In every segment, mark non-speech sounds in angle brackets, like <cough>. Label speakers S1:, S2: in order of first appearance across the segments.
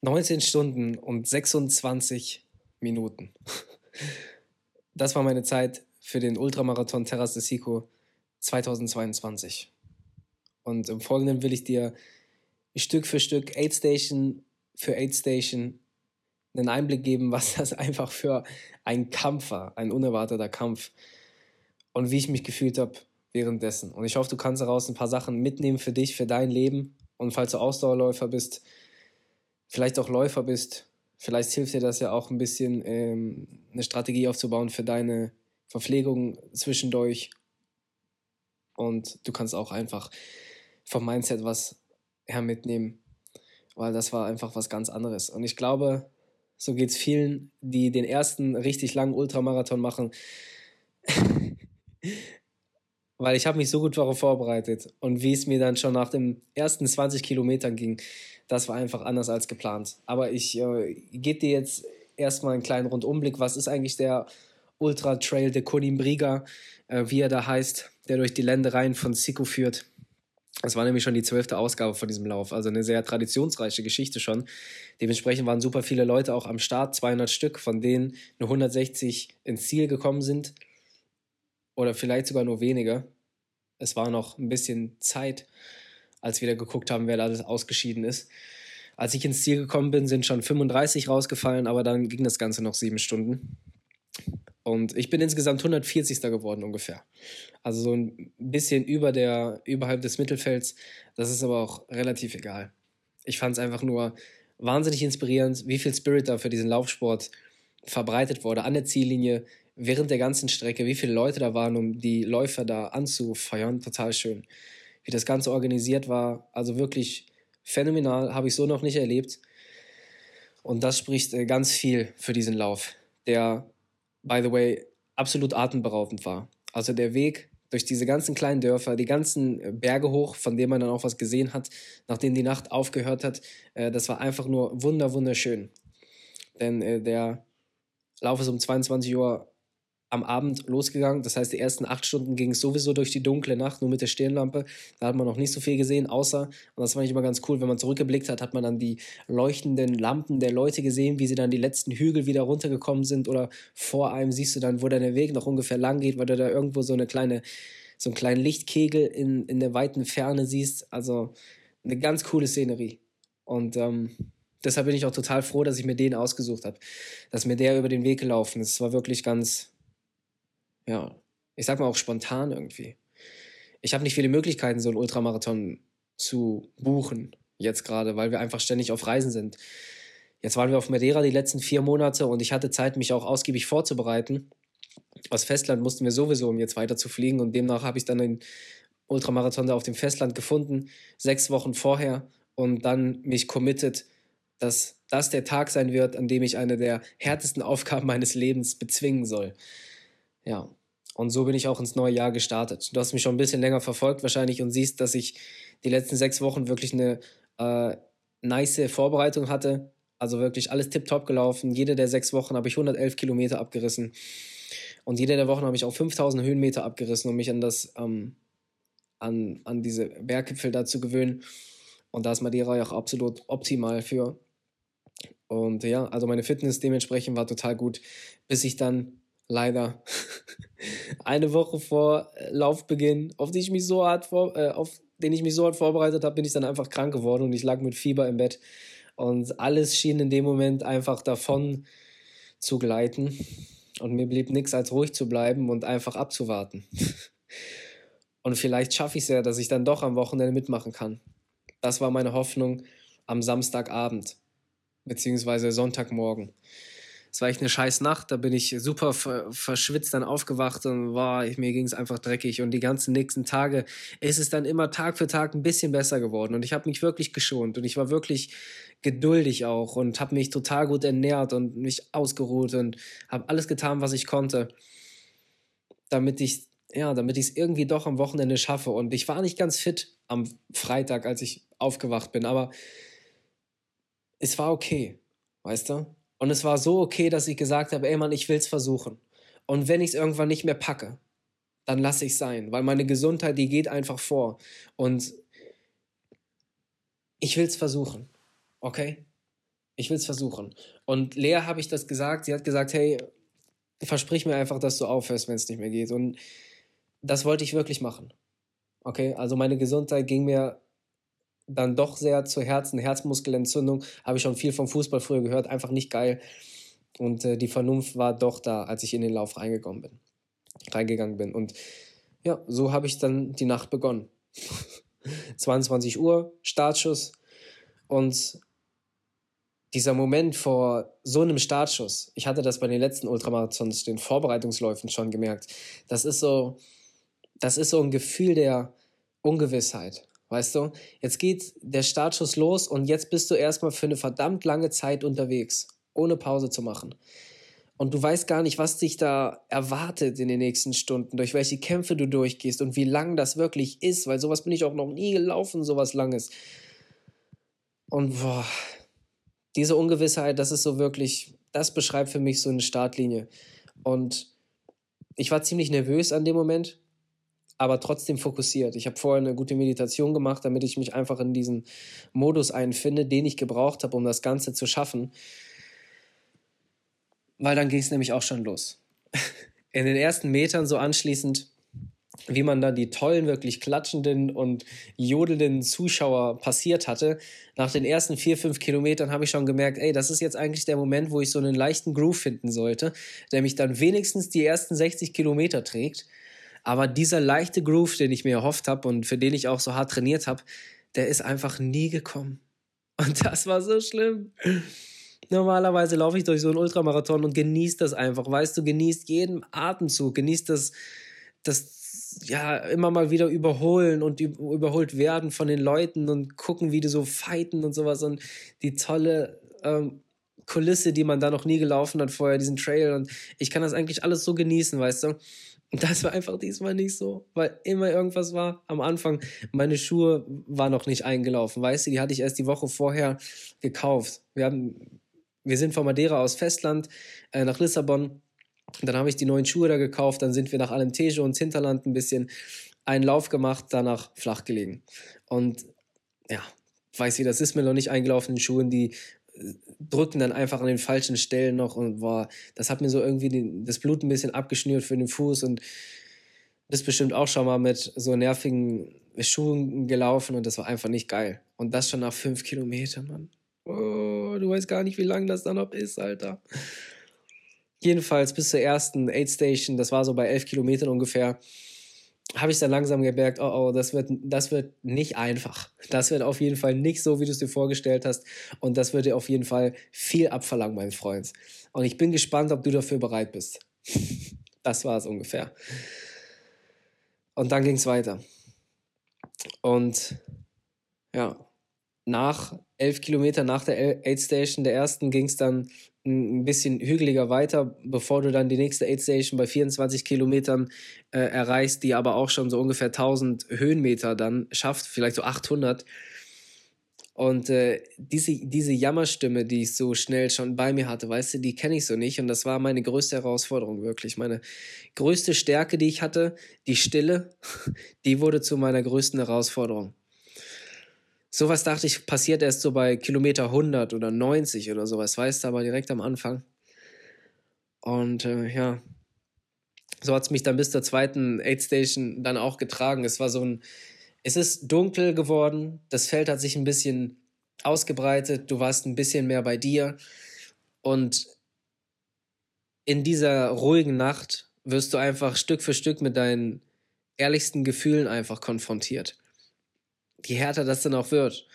S1: 19 Stunden und 26 Minuten. Das war meine Zeit für den Ultramarathon Terras de Sico 2022. Und im Folgenden will ich dir Stück für Stück, Aid Station für Aid Station, einen Einblick geben, <laughs> was das einfach für ein Kampf war, ein unerwarteter Kampf. Und wie ich mich gefühlt habe währenddessen. Und ich hoffe, du kannst daraus ein paar Sachen mitnehmen für dich, für dein Leben. Und falls du Ausdauerläufer bist, vielleicht auch Läufer bist, vielleicht hilft dir das ja auch ein bisschen, ähm, eine Strategie aufzubauen für deine Verpflegung zwischendurch. Und du kannst auch einfach vom Mindset was her mitnehmen, weil das war einfach was ganz anderes. Und ich glaube, so geht es vielen, die den ersten richtig langen Ultramarathon machen. <laughs> weil ich habe mich so gut darauf vorbereitet und wie es mir dann schon nach den ersten 20 Kilometern ging, das war einfach anders als geplant. Aber ich äh, gebe dir jetzt erstmal einen kleinen Rundumblick. Was ist eigentlich der Ultra Trail de Conimbriga, äh, wie er da heißt, der durch die Ländereien von Sico führt? Es war nämlich schon die zwölfte Ausgabe von diesem Lauf, also eine sehr traditionsreiche Geschichte schon. Dementsprechend waren super viele Leute auch am Start, 200 Stück, von denen nur 160 ins Ziel gekommen sind. Oder vielleicht sogar nur weniger. Es war noch ein bisschen Zeit, als wir da geguckt haben, wer da alles ausgeschieden ist. Als ich ins Ziel gekommen bin, sind schon 35 rausgefallen, aber dann ging das Ganze noch sieben Stunden. Und ich bin insgesamt 140. geworden ungefähr. Also so ein bisschen über der, überhalb des Mittelfelds. Das ist aber auch relativ egal. Ich fand es einfach nur wahnsinnig inspirierend, wie viel Spirit da für diesen Laufsport verbreitet wurde an der Ziellinie, während der ganzen Strecke, wie viele Leute da waren, um die Läufer da anzufeuern. Total schön. Wie das Ganze organisiert war. Also wirklich phänomenal, habe ich so noch nicht erlebt. Und das spricht äh, ganz viel für diesen Lauf, der by the way, absolut atemberaubend war. Also der Weg durch diese ganzen kleinen Dörfer, die ganzen äh, Berge hoch, von denen man dann auch was gesehen hat, nachdem die Nacht aufgehört hat, äh, das war einfach nur wunder wunderschön. Denn der Lauf ist um 22 Uhr am Abend losgegangen. Das heißt, die ersten acht Stunden ging es sowieso durch die dunkle Nacht, nur mit der Stirnlampe. Da hat man noch nicht so viel gesehen, außer, und das fand ich immer ganz cool, wenn man zurückgeblickt hat, hat man dann die leuchtenden Lampen der Leute gesehen, wie sie dann die letzten Hügel wieder runtergekommen sind. Oder vor einem siehst du dann, wo dann der Weg noch ungefähr lang geht, weil du da irgendwo so eine kleine, so einen kleinen Lichtkegel in, in der weiten Ferne siehst. Also eine ganz coole Szenerie. Und ähm, deshalb bin ich auch total froh, dass ich mir den ausgesucht habe. Dass mir der über den Weg gelaufen ist. Es war wirklich ganz, ja, ich sag mal auch spontan irgendwie. Ich habe nicht viele Möglichkeiten, so einen Ultramarathon zu buchen, jetzt gerade, weil wir einfach ständig auf Reisen sind. Jetzt waren wir auf Madeira die letzten vier Monate und ich hatte Zeit, mich auch ausgiebig vorzubereiten. Aus Festland mussten wir sowieso, um jetzt weiter zu fliegen und demnach habe ich dann den Ultramarathon da auf dem Festland gefunden, sechs Wochen vorher und dann mich committed, dass das der Tag sein wird, an dem ich eine der härtesten <laughs> Aufgaben meines Lebens bezwingen soll. Ja, und so bin ich auch ins neue Jahr gestartet. Du hast mich schon ein bisschen länger verfolgt wahrscheinlich und siehst, dass ich die letzten sechs Wochen wirklich eine äh, nice Vorbereitung hatte. Also wirklich alles tipptopp gelaufen. Jede der sechs Wochen habe ich 111 Kilometer abgerissen. Und jede der Wochen habe ich auch 5000 Höhenmeter abgerissen, um mich an das, ähm, an, an diese Berggipfel da zu gewöhnen. Und da ist Madeira ja auch absolut optimal für. Und ja, also meine Fitness dementsprechend war total gut, bis ich dann leider <laughs> eine Woche vor äh, Laufbeginn, auf die ich mich so hart vor, äh, auf den ich mich so hart vorbereitet habe, bin ich dann einfach krank geworden und ich lag mit Fieber im Bett und alles schien in dem Moment einfach davon zu gleiten und mir blieb nichts als ruhig zu bleiben und einfach abzuwarten. <laughs> und vielleicht schaffe ich es ja, dass ich dann doch am Wochenende mitmachen kann. Das war meine Hoffnung am Samstagabend beziehungsweise Sonntagmorgen es war echt eine scheiß Nacht, da bin ich super verschwitzt dann aufgewacht und war, mir ging es einfach dreckig. Und die ganzen nächsten Tage ist es dann immer Tag für Tag ein bisschen besser geworden. Und ich habe mich wirklich geschont. Und ich war wirklich geduldig auch und habe mich total gut ernährt und mich ausgeruht und habe alles getan, was ich konnte, damit ich ja, damit ich es irgendwie doch am Wochenende schaffe. Und ich war nicht ganz fit am Freitag, als ich aufgewacht bin, aber es war okay, weißt du? Und es war so okay, dass ich gesagt habe, ey Mann, ich will es versuchen. Und wenn ich es irgendwann nicht mehr packe, dann lasse ich sein, weil meine Gesundheit, die geht einfach vor. Und ich will es versuchen, okay? Ich will es versuchen. Und Lea habe ich das gesagt. Sie hat gesagt, hey, versprich mir einfach, dass du aufhörst, wenn es nicht mehr geht. Und das wollte ich wirklich machen. Okay, also meine Gesundheit ging mir dann doch sehr zu Herzen. Herzmuskelentzündung, habe ich schon viel vom Fußball früher gehört, einfach nicht geil. Und äh, die Vernunft war doch da, als ich in den Lauf reingekommen bin, reingegangen bin. Und ja, so habe ich dann die Nacht begonnen. <laughs> 22 Uhr, Startschuss. Und dieser Moment vor so einem Startschuss, ich hatte das bei den letzten Ultramarathons, den Vorbereitungsläufen schon gemerkt, das ist so, das ist so ein Gefühl der Ungewissheit. Weißt du, jetzt geht der Startschuss los und jetzt bist du erstmal für eine verdammt lange Zeit unterwegs, ohne Pause zu machen. Und du weißt gar nicht, was dich da erwartet in den nächsten Stunden, durch welche Kämpfe du durchgehst und wie lang das wirklich ist, weil sowas bin ich auch noch nie gelaufen, sowas Langes. Und boah, diese Ungewissheit, das ist so wirklich, das beschreibt für mich so eine Startlinie. Und ich war ziemlich nervös an dem Moment, aber trotzdem fokussiert. Ich habe vorher eine gute Meditation gemacht, damit ich mich einfach in diesen Modus einfinde, den ich gebraucht habe, um das Ganze zu schaffen. Weil dann ging es nämlich auch schon los. <laughs> In den ersten Metern so anschließend wie man da die tollen, wirklich klatschenden und jodelnden Zuschauer passiert hatte. Nach den ersten vier, fünf Kilometern habe ich schon gemerkt, ey, das ist jetzt eigentlich der Moment, wo ich so einen leichten Groove finden sollte, der mich dann wenigstens die ersten 60 Kilometer trägt. Aber dieser leichte Groove, den ich mir erhofft habe und für den ich auch so hart trainiert habe, der ist einfach nie gekommen. <laughs> Und das war so schlimm. Normalerweise laufe ich durch so einen Ultramarathon und genieße das einfach. Weißt du, genießt jeden Atemzug, genießt das, das ja immer mal wieder überholen und überholt werden von den Leuten und gucken, wie die so fighten und sowas und die tolle ähm, Kulisse, die man da noch nie gelaufen hat vorher, diesen Trail und ich kann das eigentlich alles so genießen, weißt du. Und das war einfach diesmal nicht so, weil immer irgendwas war. Am Anfang, meine Schuhe waren noch nicht eingelaufen, weißt du, die hatte ich erst die Woche vorher gekauft. Wir haben, wir sind von Madeira aus Festland äh, nach Lissabon dann habe ich die neuen Schuhe da gekauft, dann sind wir nach Alentejo ins Hinterland ein bisschen einen Lauf gemacht, danach flach gelegen. Und ja, weiß wie das ist mit noch nicht eingelaufenen Schuhen, die drücken dann einfach an den falschen Stellen noch und war, das hat mir so irgendwie die, das Blut ein bisschen abgeschnürt für den Fuß und bist bestimmt auch schon mal mit so nervigen Schuhen gelaufen und das war einfach nicht geil. Und das schon nach fünf Kilometern, Mann. Oh, du weißt gar nicht, wie lang das dann noch ist, Alter. Jedenfalls bis zur ersten Aid Station, das war so bei elf Kilometern ungefähr, habe ich dann langsam gemerkt, oh, oh, das wird, das wird nicht einfach. Das wird auf jeden Fall nicht so, wie du es dir vorgestellt hast. Und das wird dir auf jeden Fall viel abverlangen, mein Freund. Und ich bin gespannt, ob du dafür bereit bist. <laughs> das war es ungefähr. Und dann ging es weiter. Und ja, nach elf Kilometern nach der Aid Station, der ersten, ging es dann ein bisschen hügeliger weiter, bevor du dann die nächste Aid Station bei 24 Kilometern äh, erreichst, die aber auch schon so ungefähr 1000 Höhenmeter dann schafft, vielleicht so 800. Und äh, diese, diese Jammerstimme, die ich so schnell schon bei mir hatte, weißt du, die kenne ich so nicht. Und das war meine größte Herausforderung, wirklich. Meine größte Stärke, die ich hatte, die Stille, <laughs> die wurde zu meiner größten Herausforderung. Sowas dachte ich, passiert erst so bei Kilometer 100 oder 90 oder sowas, weißt du, aber direkt am Anfang. Und äh, ja, so hat es mich dann bis zur zweiten Aid Station dann auch getragen. Es war so ein, es ist dunkel geworden, das Feld hat sich ein bisschen ausgebreitet, du warst ein bisschen mehr bei dir und in dieser ruhigen Nacht wirst du einfach Stück für Stück mit deinen ehrlichsten Gefühlen einfach konfrontiert je härter das dann auch wird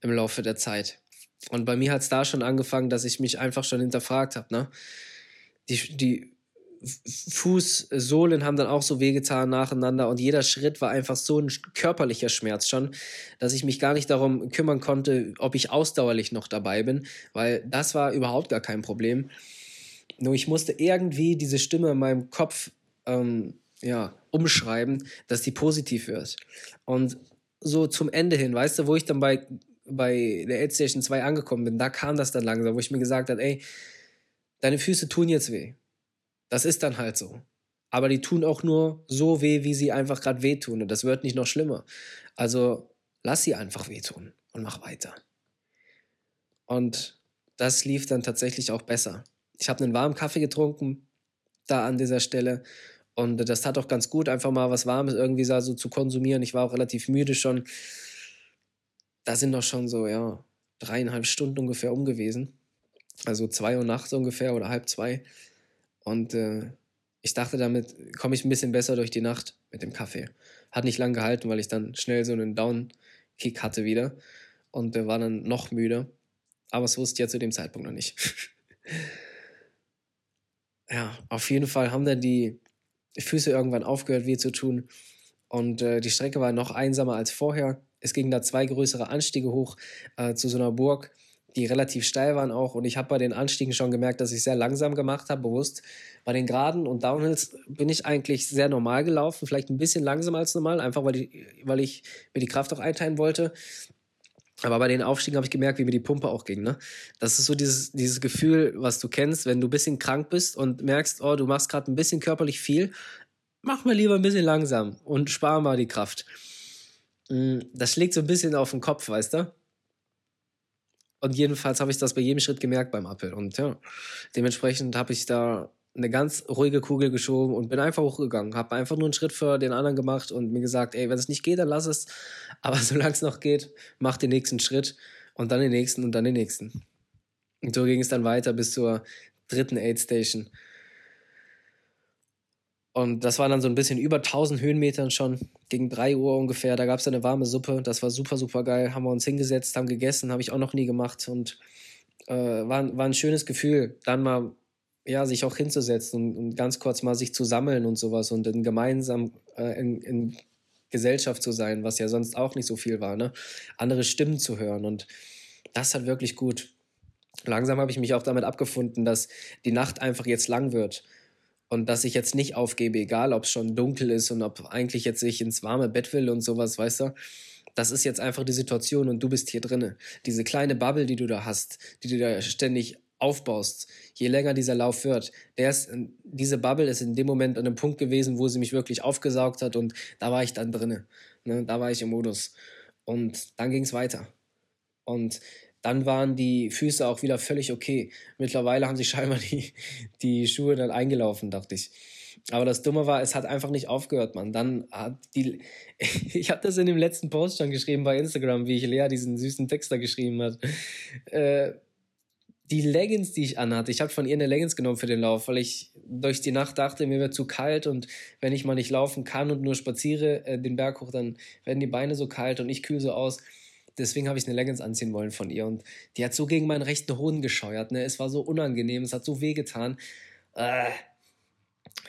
S1: im Laufe der Zeit. Und bei mir hat es da schon angefangen, dass ich mich einfach schon hinterfragt habe. Ne? Die, die Fußsohlen haben dann auch so wehgetan nacheinander und jeder Schritt war einfach so ein körperlicher Schmerz schon, dass ich mich gar nicht darum kümmern konnte, ob ich ausdauerlich noch dabei bin, weil das war überhaupt gar kein Problem. Nur ich musste irgendwie diese Stimme in meinem Kopf ähm, ja, umschreiben, dass die positiv wird. Und so zum Ende hin, weißt du, wo ich dann bei, bei der Aid Station 2 angekommen bin, da kam das dann langsam, wo ich mir gesagt habe, ey, deine Füße tun jetzt weh. Das ist dann halt so. Aber die tun auch nur so weh, wie sie einfach gerade wehtun. Und das wird nicht noch schlimmer. Also lass sie einfach wehtun und mach weiter. Und das lief dann tatsächlich auch besser. Ich habe einen warmen Kaffee getrunken, da an dieser Stelle. Und das tat auch ganz gut, einfach mal was Warmes irgendwie so zu konsumieren. Ich war auch relativ müde schon. Da sind doch schon so, ja, dreieinhalb Stunden ungefähr um gewesen. Also zwei Uhr nachts ungefähr oder halb zwei. Und äh, ich dachte, damit komme ich ein bisschen besser durch die Nacht mit dem Kaffee. Hat nicht lang gehalten, weil ich dann schnell so einen Down-Kick hatte wieder und äh, war dann noch müde. Aber es wusste ich ja zu dem Zeitpunkt noch nicht. <laughs> ja, auf jeden Fall haben dann die Füße irgendwann aufgehört, weh zu tun. Und äh, die Strecke war noch einsamer als vorher. Es gingen da zwei größere Anstiege hoch äh, zu so einer Burg, die relativ steil waren auch. Und ich habe bei den Anstiegen schon gemerkt, dass ich sehr langsam gemacht habe, bewusst. Bei den Geraden und Downhills bin ich eigentlich sehr normal gelaufen, vielleicht ein bisschen langsamer als normal, einfach weil ich, weil ich mir die Kraft auch einteilen wollte. Aber bei den Aufstiegen habe ich gemerkt, wie mir die Pumpe auch ging. Ne? Das ist so dieses, dieses Gefühl, was du kennst, wenn du ein bisschen krank bist und merkst, oh, du machst gerade ein bisschen körperlich viel, mach mal lieber ein bisschen langsam und spar mal die Kraft. Mm, das schlägt so ein bisschen auf den Kopf, weißt du? Und jedenfalls habe ich das bei jedem Schritt gemerkt beim Appel. Und ja, dementsprechend habe ich da eine ganz ruhige Kugel geschoben und bin einfach hochgegangen. Habe einfach nur einen Schritt für den anderen gemacht und mir gesagt, ey, wenn es nicht geht, dann lass es. Aber <laughs> solange es noch geht, mach den nächsten Schritt und dann den nächsten und dann den nächsten. Und so ging es dann weiter bis zur dritten Aid Station. Und das war dann so ein bisschen über 1000 Höhenmetern schon, gegen 3 Uhr ungefähr. Da gab es eine warme Suppe, das war super, super geil. Haben wir uns hingesetzt, haben gegessen, habe ich auch noch nie gemacht. Und äh, war, war ein schönes Gefühl, dann mal ja, sich auch hinzusetzen und, und, ganz kurz mal sich zu sammeln und sowas und in gemeinsam äh, in, in, Gesellschaft zu sein, was ja sonst auch nicht so viel war, ne? Andere Stimmen zu hören und das hat wirklich gut. Langsam habe ich mich auch damit abgefunden, dass die Nacht einfach jetzt lang wird und dass ich jetzt nicht aufgebe, egal ob es schon dunkel ist und ob eigentlich jetzt ich ins warme Bett will und sowas, weißt du? Das ist jetzt einfach die Situation und du bist hier drinne. Diese kleine Bubble, die du da hast, die du da ständig aufbaust, je länger dieser Lauf wird, der ist, diese Bubble ist in dem Moment an einem Punkt gewesen, wo sie mich wirklich aufgesaugt hat und da war ich dann drinne. Ne? Da war ich im Modus. Und dann ging es weiter. Und dann waren die Füße auch wieder völlig okay. Mittlerweile haben sich <laughs> scheinbar die, die Schuhe dann eingelaufen, dachte ich. Aber das Dumme war, es hat einfach nicht aufgehört, man. Dann hat die, <laughs> ich habe das in dem letzten Post schon geschrieben bei Instagram, wie ich Lea diesen süßen Text da geschrieben hat. Äh, die Leggings, die ich anhatte, ich habe von ihr eine Leggings genommen für den Lauf, weil ich durch die Nacht dachte, mir wird zu kalt und wenn ich mal nicht laufen kann und nur spaziere äh, den Berg hoch, dann werden die Beine so kalt und ich kühl so aus. Deswegen habe ich eine Leggings anziehen wollen von ihr und die hat so gegen meinen rechten Hoden gescheuert. Ne? Es war so unangenehm, es hat so wehgetan. Äh,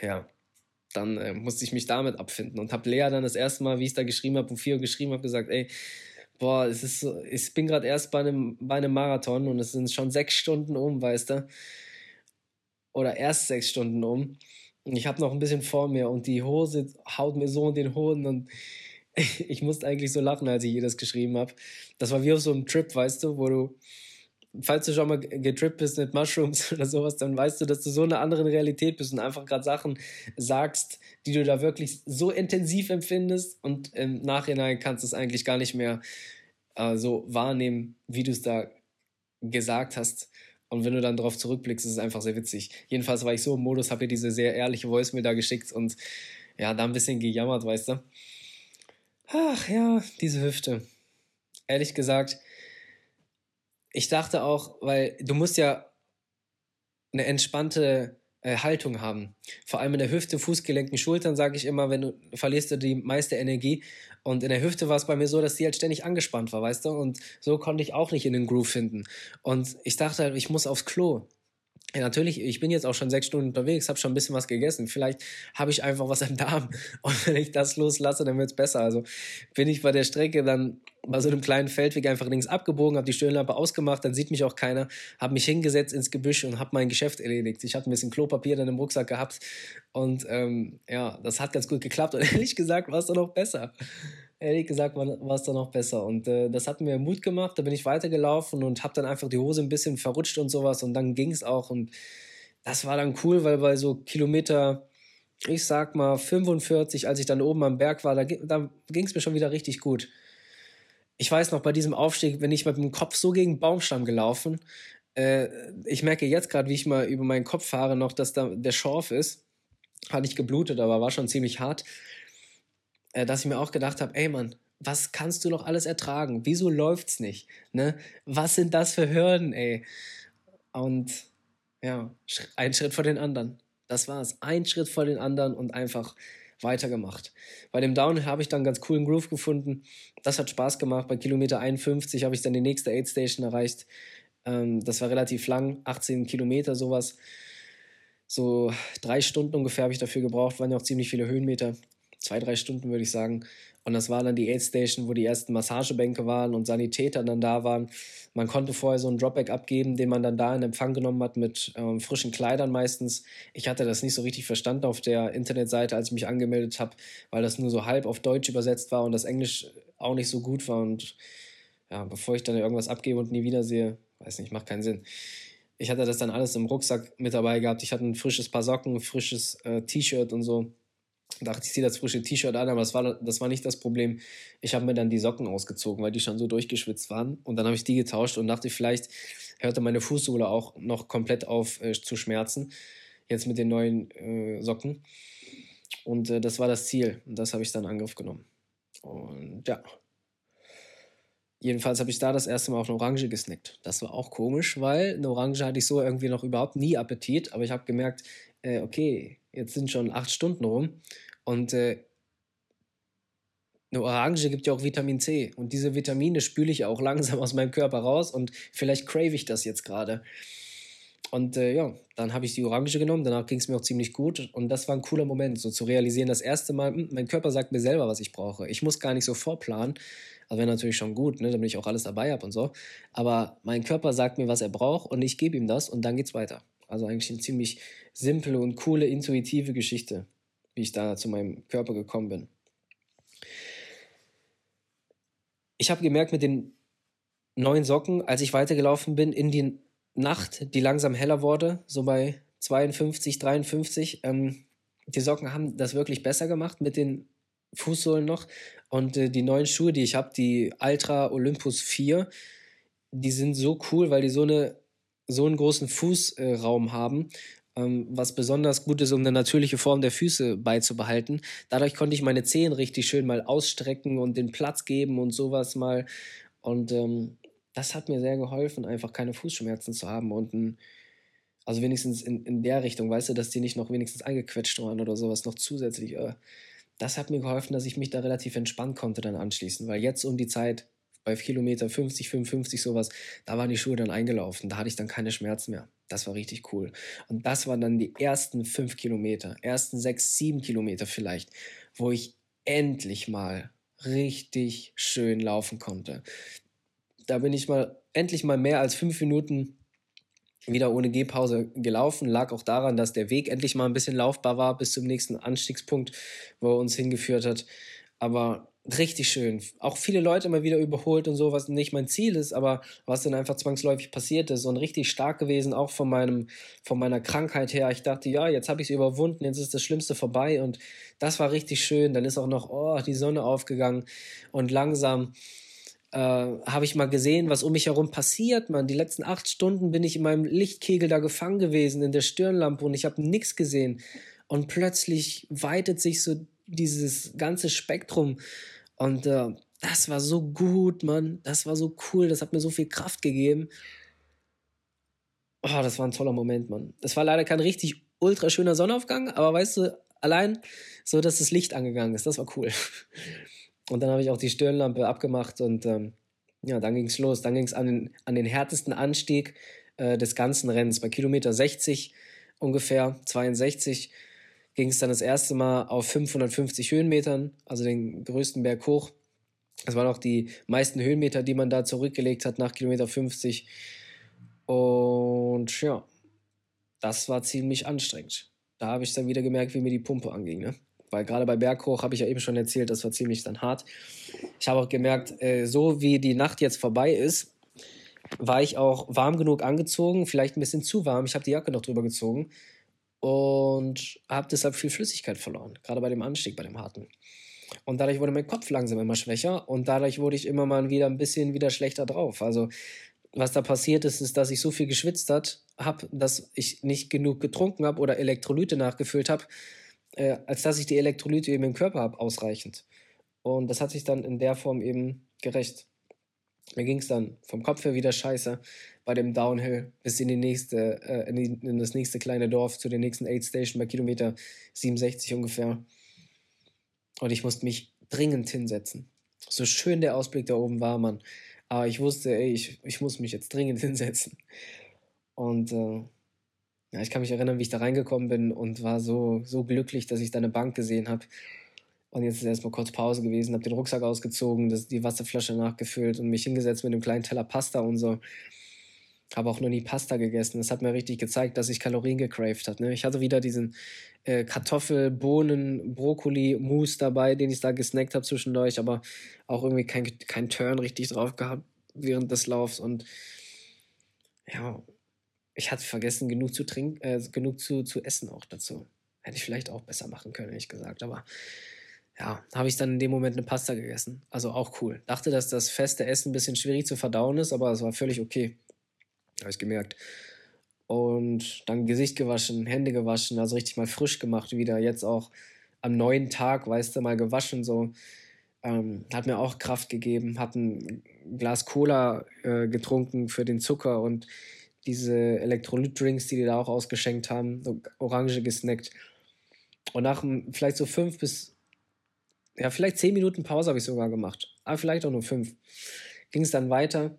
S1: ja, dann äh, musste ich mich damit abfinden und habe Lea dann das erste Mal, wie ich da geschrieben habe, um vier Uhr geschrieben habe, gesagt, ey, boah, es ist so, ich bin gerade erst bei einem, bei einem Marathon und es sind schon sechs Stunden um, weißt du? Oder erst sechs Stunden um. Und ich habe noch ein bisschen vor mir und die Hose haut mir so in den Hoden und <laughs> ich musste eigentlich so lachen, als ich ihr das geschrieben habe. Das war wie auf so einem Trip, weißt du, wo du, falls du schon mal getrippt bist mit Mushrooms <laughs> oder sowas, dann weißt du, dass du so in einer anderen Realität bist und einfach gerade Sachen sagst, die du da wirklich so intensiv empfindest und im Nachhinein kannst du es eigentlich gar nicht mehr äh, so wahrnehmen, wie du es da gesagt hast. Und wenn du dann darauf zurückblickst, ist es einfach sehr witzig. Jedenfalls war ich so im Modus, habe ihr diese sehr ehrliche Voice mir da geschickt und ja, da ein bisschen gejammert, weißt du. Ach ja, diese Hüfte. Ehrlich gesagt, ich dachte auch, weil du musst ja eine entspannte äh, Haltung haben. Vor allem in der Hüfte, Fußgelenken, Schultern, sage ich immer, wenn du verlierst du die meiste Energie. Und in der Hüfte war es bei mir so, dass die halt ständig angespannt war, weißt du? Und so konnte ich auch nicht in den Groove finden. Und ich dachte halt, ich muss aufs Klo. Ja, natürlich, ich bin jetzt auch schon sechs Stunden unterwegs, habe schon ein bisschen was gegessen. Vielleicht habe ich einfach was im Darm. <laughs> Und wenn ich das loslasse, dann wird es besser. Also bin ich bei der Strecke dann bei so einem kleinen Feldweg einfach links abgebogen, habe die Stirnlampe ausgemacht, dann sieht mich auch keiner, habe mich hingesetzt ins Gebüsch und habe mein Geschäft erledigt. Ich hatte ein bisschen Klopapier dann im Rucksack gehabt und ähm, ja, das hat ganz gut geklappt <laughs> und ehrlich gesagt war es dann noch besser ehrlich gesagt war es dann noch besser. Und äh, das hat mir Mut gemacht. Da bin ich weitergelaufen und habe dann einfach die Hose ein bisschen verrutscht und sowas. Und dann ging es auch. Und das war dann cool, weil bei so Kilometer, ich sag mal 45, als ich dann oben am Berg war, da, da ging es mir schon wieder richtig gut. Ich weiß noch, bei diesem Aufstieg bin ich mit dem Kopf so gegen den Baumstamm gelaufen. Äh, ich merke jetzt gerade, wie ich mal über meinen Kopf fahre, noch, dass da der Schorf ist. Hat nicht geblutet, aber war schon ziemlich hart. Äh, dass ich mir auch gedacht habe, ey Mann, was kannst du noch alles ertragen? Wieso läuft's nicht? Ne? Was sind das für Hürden, ey? Und ja, ein Schritt vor den anderen. Das war's. Ein Schritt vor den anderen und einfach weitergemacht. Bei dem Downhill habe ich dann ganz coolen Groove gefunden. Das hat Spaß gemacht. Bei Kilometer 51 habe ich dann die nächste Aid Station erreicht. Ähm, das war relativ lang, 18 Kilometer sowas. So drei Stunden ungefähr habe ich dafür gebraucht, waren ja auch ziemlich viele Höhenmeter. Zwei, drei Stunden würde ich sagen. Und das war dann die Aid Station, wo die ersten Massagebänke waren und Sanitäter dann da waren. Man konnte vorher so einen Dropback abgeben, den man dann da in Empfang genommen hat mit ähm, frischen Kleidern meistens. Ich hatte das nicht so richtig verstanden auf der Internetseite, als ich mich angemeldet habe, weil das nur so halb auf Deutsch übersetzt war und das Englisch auch nicht so gut war. Und ja, bevor ich dann irgendwas abgebe und nie wiedersehe, weiß nicht, macht keinen Sinn. Ich hatte das dann alles im Rucksack mit dabei gehabt. Ich hatte ein frisches Paar Socken, ein frisches äh, T-Shirt und so dachte, ich ziehe das frische T-Shirt an, aber das war, das war nicht das Problem. Ich habe mir dann die Socken ausgezogen, weil die schon so durchgeschwitzt waren. Und dann habe ich die getauscht und dachte, vielleicht hörte meine Fußsohle auch noch komplett auf äh, zu schmerzen. Jetzt mit den neuen äh, Socken. Und äh, das war das Ziel. Und das habe ich dann in Angriff genommen. Und ja. Jedenfalls habe ich da das erste Mal auf eine Orange gesnackt. Das war auch komisch, weil eine Orange hatte ich so irgendwie noch überhaupt nie Appetit. Aber ich habe gemerkt, äh, okay, jetzt sind schon acht Stunden rum und äh, eine Orange gibt ja auch Vitamin C und diese Vitamine spüle ich auch <laughs> langsam aus meinem Körper raus und vielleicht crave ich das jetzt gerade. Und äh, ja, dann habe ich die Orange genommen, danach ging es mir auch ziemlich gut und das war ein cooler Moment, so zu realisieren, das erste Mal, mh, hm, mein Körper sagt mir selber, was ich brauche. Ich muss gar nicht so vorplanen, also wäre natürlich schon gut, ne, damit ich auch alles dabei habe und so. Aber mein Körper sagt mir, was er braucht und ich gebe ihm das und dann geht's weiter. Also eigentlich eine ziemlich simple und coole, intuitive Geschichte, wie ich da zu meinem Körper gekommen bin. Ich habe gemerkt mit den neuen Socken, als ich weitergelaufen bin in die Nacht, die langsam heller wurde, so bei 52, 53, ähm, die Socken haben das wirklich besser gemacht mit den Fußsohlen noch. Und äh, die neuen Schuhe, die ich habe, die Ultra Olympus 4, die sind so cool, weil die so eine so einen großen Fußraum haben, ähm, was besonders gut ist, um eine natürliche Form der Füße beizubehalten. Dadurch konnte ich meine Zehen richtig schön mal ausstrecken und den Platz geben und sowas mal. Und ähm, das hat mir sehr geholfen, einfach keine Fußschmerzen zu haben und ein, also wenigstens in, in der Richtung, weißt du, dass die nicht noch wenigstens eingequetscht waren oder sowas noch zusätzlich. Äh, das hat mir geholfen, dass ich mich da relativ entspannen konnte dann anschließen, weil jetzt um die Zeit bei Kilometer 50, 55 sowas, da waren die Schuhe dann eingelaufen. Da hatte ich dann keine Schmerzen mehr. Das war richtig cool. Und das waren dann die ersten fünf Kilometer, ersten sechs, sieben Kilometer vielleicht, wo ich endlich mal richtig schön laufen konnte. Da bin ich mal endlich mal mehr als fünf Minuten wieder ohne Gehpause gelaufen. Lag auch daran, dass der Weg endlich mal ein bisschen laufbar war bis zum nächsten Anstiegspunkt, wo er uns hingeführt hat. Aber richtig schön. Auch viele Leute immer wieder überholt und so, was nicht mein Ziel ist, aber was dann einfach zwangsläufig passiert ist und richtig stark gewesen, auch von meinem, von meiner Krankheit her. Ich dachte, ja, jetzt habe ich es überwunden, jetzt ist das Schlimmste vorbei und das war richtig schön. Dann ist auch noch, oh, die Sonne aufgegangen und langsam äh, habe ich mal gesehen, was um mich herum passiert, man. Die letzten acht Stunden bin ich in meinem Lichtkegel da gefangen gewesen, in der Stirnlampe und ich habe nichts gesehen. Und plötzlich weitet sich so dieses ganze Spektrum und äh, das war so gut, Mann. Das war so cool. Das hat mir so viel Kraft gegeben. Oh, das war ein toller Moment, Mann. Es war leider kein richtig ultra schöner Sonnenaufgang, aber weißt du, allein so, dass das Licht angegangen ist, das war cool. <laughs> Und dann habe ich auch die Stirnlampe abgemacht und ähm, ja, dann ging es los. Dann ging es an den, an den härtesten Anstieg äh, des ganzen Rennens. Bei Kilometer 60 ungefähr, 62, ging es dann das erste Mal auf 550 Höhenmetern, also den größten Berg hoch. Das waren auch die meisten Höhenmeter, die man da zurückgelegt hat nach Kilometer 50. Und ja, das war ziemlich anstrengend. Da habe ich dann wieder gemerkt, wie mir die Pumpe anging. Ne? Weil gerade bei Berghoch habe ich ja eben schon erzählt, das war ziemlich dann hart. Ich habe auch gemerkt, äh, so wie die Nacht jetzt vorbei ist, war ich auch warm genug angezogen, vielleicht ein bisschen zu warm. Ich habe die Jacke noch drüber gezogen und habe deshalb viel Flüssigkeit verloren, gerade bei dem Anstieg, bei dem harten. Und dadurch wurde mein Kopf langsam immer schwächer und dadurch wurde ich immer mal wieder ein bisschen wieder schlechter drauf. Also was da passiert ist, ist, dass ich so viel geschwitzt habe, dass ich nicht genug getrunken habe oder Elektrolyte nachgefüllt habe, äh, als dass ich die Elektrolyte eben im Körper habe, ausreichend. Und das hat sich dann in der Form eben gerecht. Mir ging es dann vom Kopf her wieder scheiße bei dem Downhill bis in, die nächste, äh, in, die, in, das nächste kleine Dorf zu der nächsten Aid Station bei Kilometer 67 ungefähr. Und ich musste mich dringend hinsetzen. So schön der Ausblick da oben war, Mann. Aber ich wusste, ey, ich, ich muss mich jetzt dringend <laughs> hinsetzen. Und äh, ja, ich kann mich erinnern, wie ich da reingekommen bin und war so, so glücklich, dass ich da eine Bank gesehen habe. Und jetzt ist erstmal kurz Pause gewesen, habe den Rucksack ausgezogen, das, die Wasserflasche nachgefüllt und mich hingesetzt mit einem kleinen Teller Pasta und so. Habe auch noch nie Pasta gegessen. Das hat mir richtig gezeigt, dass ich Kalorien gecraved habe. Ne? Ich hatte wieder diesen äh, Kartoffel, Bohnen, Brokkoli, Mousse dabei, den ich da gesnackt habe zwischendurch, aber auch irgendwie kein, kein Turn richtig drauf gehabt während des Laufs. Und ja, ich hatte vergessen, genug zu trinken, äh, genug zu, zu essen auch dazu. Hätte ich vielleicht auch besser machen können, ehrlich gesagt. Aber ja, habe ich dann in dem Moment eine Pasta gegessen. Also auch cool. Dachte, dass das feste Essen ein bisschen schwierig zu verdauen ist, aber es war völlig okay. Habe ich gemerkt. Und dann Gesicht gewaschen, Hände gewaschen, also richtig mal frisch gemacht wieder. Jetzt auch am neuen Tag, weißt du, mal gewaschen so. Ähm, hat mir auch Kraft gegeben. Hab ein Glas Cola äh, getrunken für den Zucker und diese Elektrolytdrinks, die die da auch ausgeschenkt haben, so Orange gesnackt. Und nach vielleicht so fünf bis ja, vielleicht zehn Minuten Pause habe ich sogar gemacht. Aber vielleicht auch nur fünf. Ging es dann weiter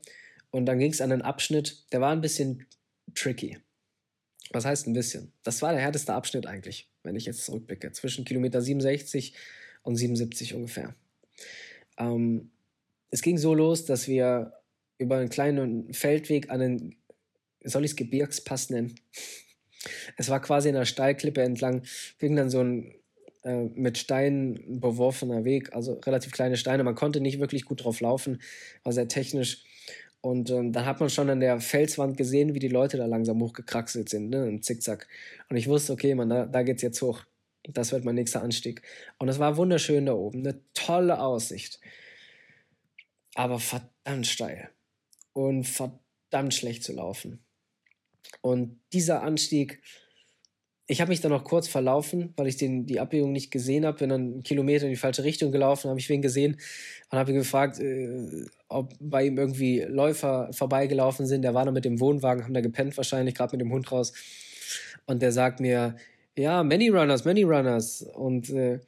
S1: und dann ging es an einen Abschnitt, der war ein bisschen tricky. Was heißt ein bisschen? Das war der härteste Abschnitt eigentlich, wenn ich jetzt zurückblicke. Zwischen Kilometer 67 und 77 ungefähr. Ähm, es ging so los, dass wir über einen kleinen Feldweg an einen, soll ich es Gebirgspass nennen? Es war quasi in einer Steilklippe entlang, ging dann so ein äh, mit Steinen beworfener Weg, also relativ kleine Steine. Man konnte nicht wirklich gut drauf laufen, war sehr technisch. Und ähm, dann hat man schon an der Felswand gesehen, wie die Leute da langsam hochgekraxelt sind, ne, im Zickzack. Und ich wusste, okay, man, da, da geht's jetzt hoch. Das wird mein nächster Anstieg. Und es war wunderschön da oben, eine tolle Aussicht. Aber verdammt steil. Und verdammt schlecht zu laufen. Und dieser Anstieg, ich habe mich dann noch kurz verlaufen, weil ich den, die Abbiegung nicht gesehen habe. Bin dann einen Kilometer in die falsche Richtung gelaufen, habe ich wen gesehen und habe ihn gefragt, äh, ob bei ihm irgendwie Läufer vorbeigelaufen sind. Der war noch mit dem Wohnwagen, haben da gepennt wahrscheinlich, gerade mit dem Hund raus. Und der sagt mir, ja, many runners, many runners. Und äh,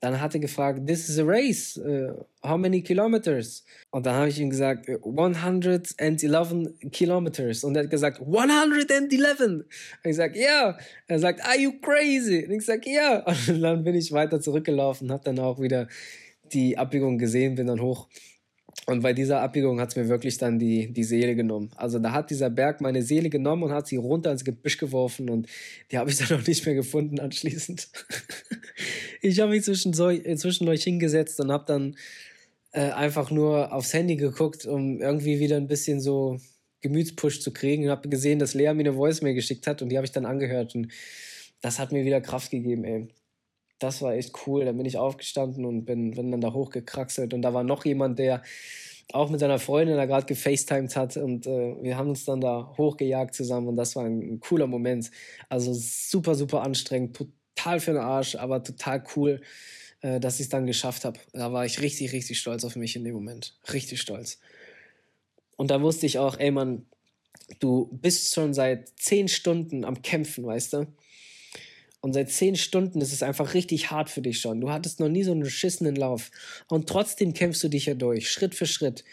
S1: dann hat er gefragt, this is a race, uh, how many kilometers? Und dann habe ich ihm gesagt, 111 kilometers. Und er hat gesagt, 111. Und ich sage, ja. Er sagt, are you crazy? Und ich sage, ja. Und dann bin ich weiter zurückgelaufen, habe dann auch wieder die Abbiegung gesehen, bin dann hoch und bei dieser Abbiegung hat es mir wirklich dann die, die Seele genommen. Also da hat dieser Berg meine Seele genommen und hat sie runter ins Gebüsch geworfen und die habe ich <laughs> dann auch nicht mehr gefunden anschließend. <laughs> ich habe mich zwischen, so, zwischen euch hingesetzt und habe dann äh, einfach nur aufs Handy geguckt, um irgendwie wieder ein bisschen so Gemütspush zu kriegen und habe gesehen, dass Lea mir eine Voicemail geschickt hat und die habe ich dann angehört und das hat mir wieder Kraft gegeben, ey das war echt cool. Dann bin ich aufgestanden und bin, bin dann da hochgekraxelt. Und da war noch jemand, der auch mit seiner Freundin da gerade gefacetimed hat. Und äh, wir haben uns dann da hochgejagt zusammen. Und das war ein, ein cooler Moment. Also super, super anstrengend. Total für den Arsch, aber total cool, äh, dass ich es dann geschafft habe. Da war ich richtig, richtig stolz auf mich in dem Moment. Richtig stolz. Und da wusste ich auch, ey Mann, du bist schon seit zehn Stunden am Kämpfen, weißt du? Und seit zehn Stunden ist es einfach richtig hart für dich schon. Du hattest noch nie so einen beschissenen Lauf. Und trotzdem kämpfst du dich ja durch, Schritt für Schritt.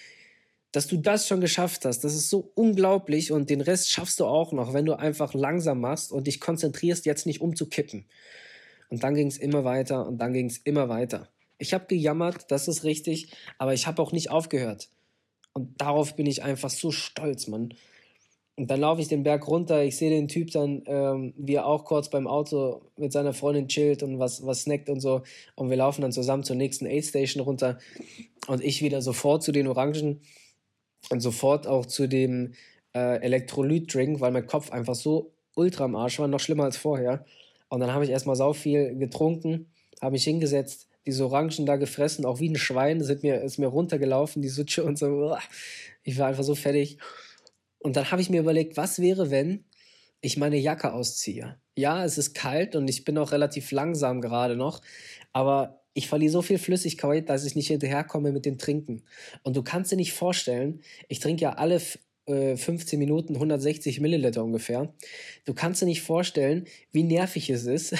S1: Dass du das schon geschafft hast, das ist so unglaublich. Und den Rest schaffst du auch noch, wenn du einfach langsam machst und dich konzentrierst, jetzt nicht umzukippen. Und dann ging es immer weiter und dann ging es immer weiter. Ich habe gejammert, das ist richtig, aber ich habe auch nicht aufgehört. Und darauf bin ich einfach so stolz, Mann. Und dann laufe ich den Berg runter, ich sehe den Typ dann, ähm, wie er auch kurz beim Auto mit seiner Freundin chillt und was, was snackt und so. Und wir laufen dann zusammen zur nächsten Aid Station runter. Und ich wieder sofort zu den Orangen und sofort auch zu dem äh, Elektrolyt-Drink, weil mein Kopf einfach so ultra am Arsch war, noch schlimmer als vorher. Und dann habe ich erstmal sau viel getrunken, habe mich hingesetzt, diese Orangen da gefressen, auch wie ein Schwein, sind mir, ist mir runtergelaufen, die Sutsche und so. Ich war einfach so fertig. Und dann habe ich mir überlegt, was wäre, wenn ich meine Jacke ausziehe? Ja, es ist kalt und ich bin auch relativ langsam gerade noch, aber ich verliere so viel Flüssigkeit, dass ich nicht hinterherkomme mit dem Trinken. Und du kannst dir nicht vorstellen, ich trinke ja alle 15 äh, Minuten 160 Milliliter ungefähr. Du kannst dir nicht vorstellen, wie nervig es ist,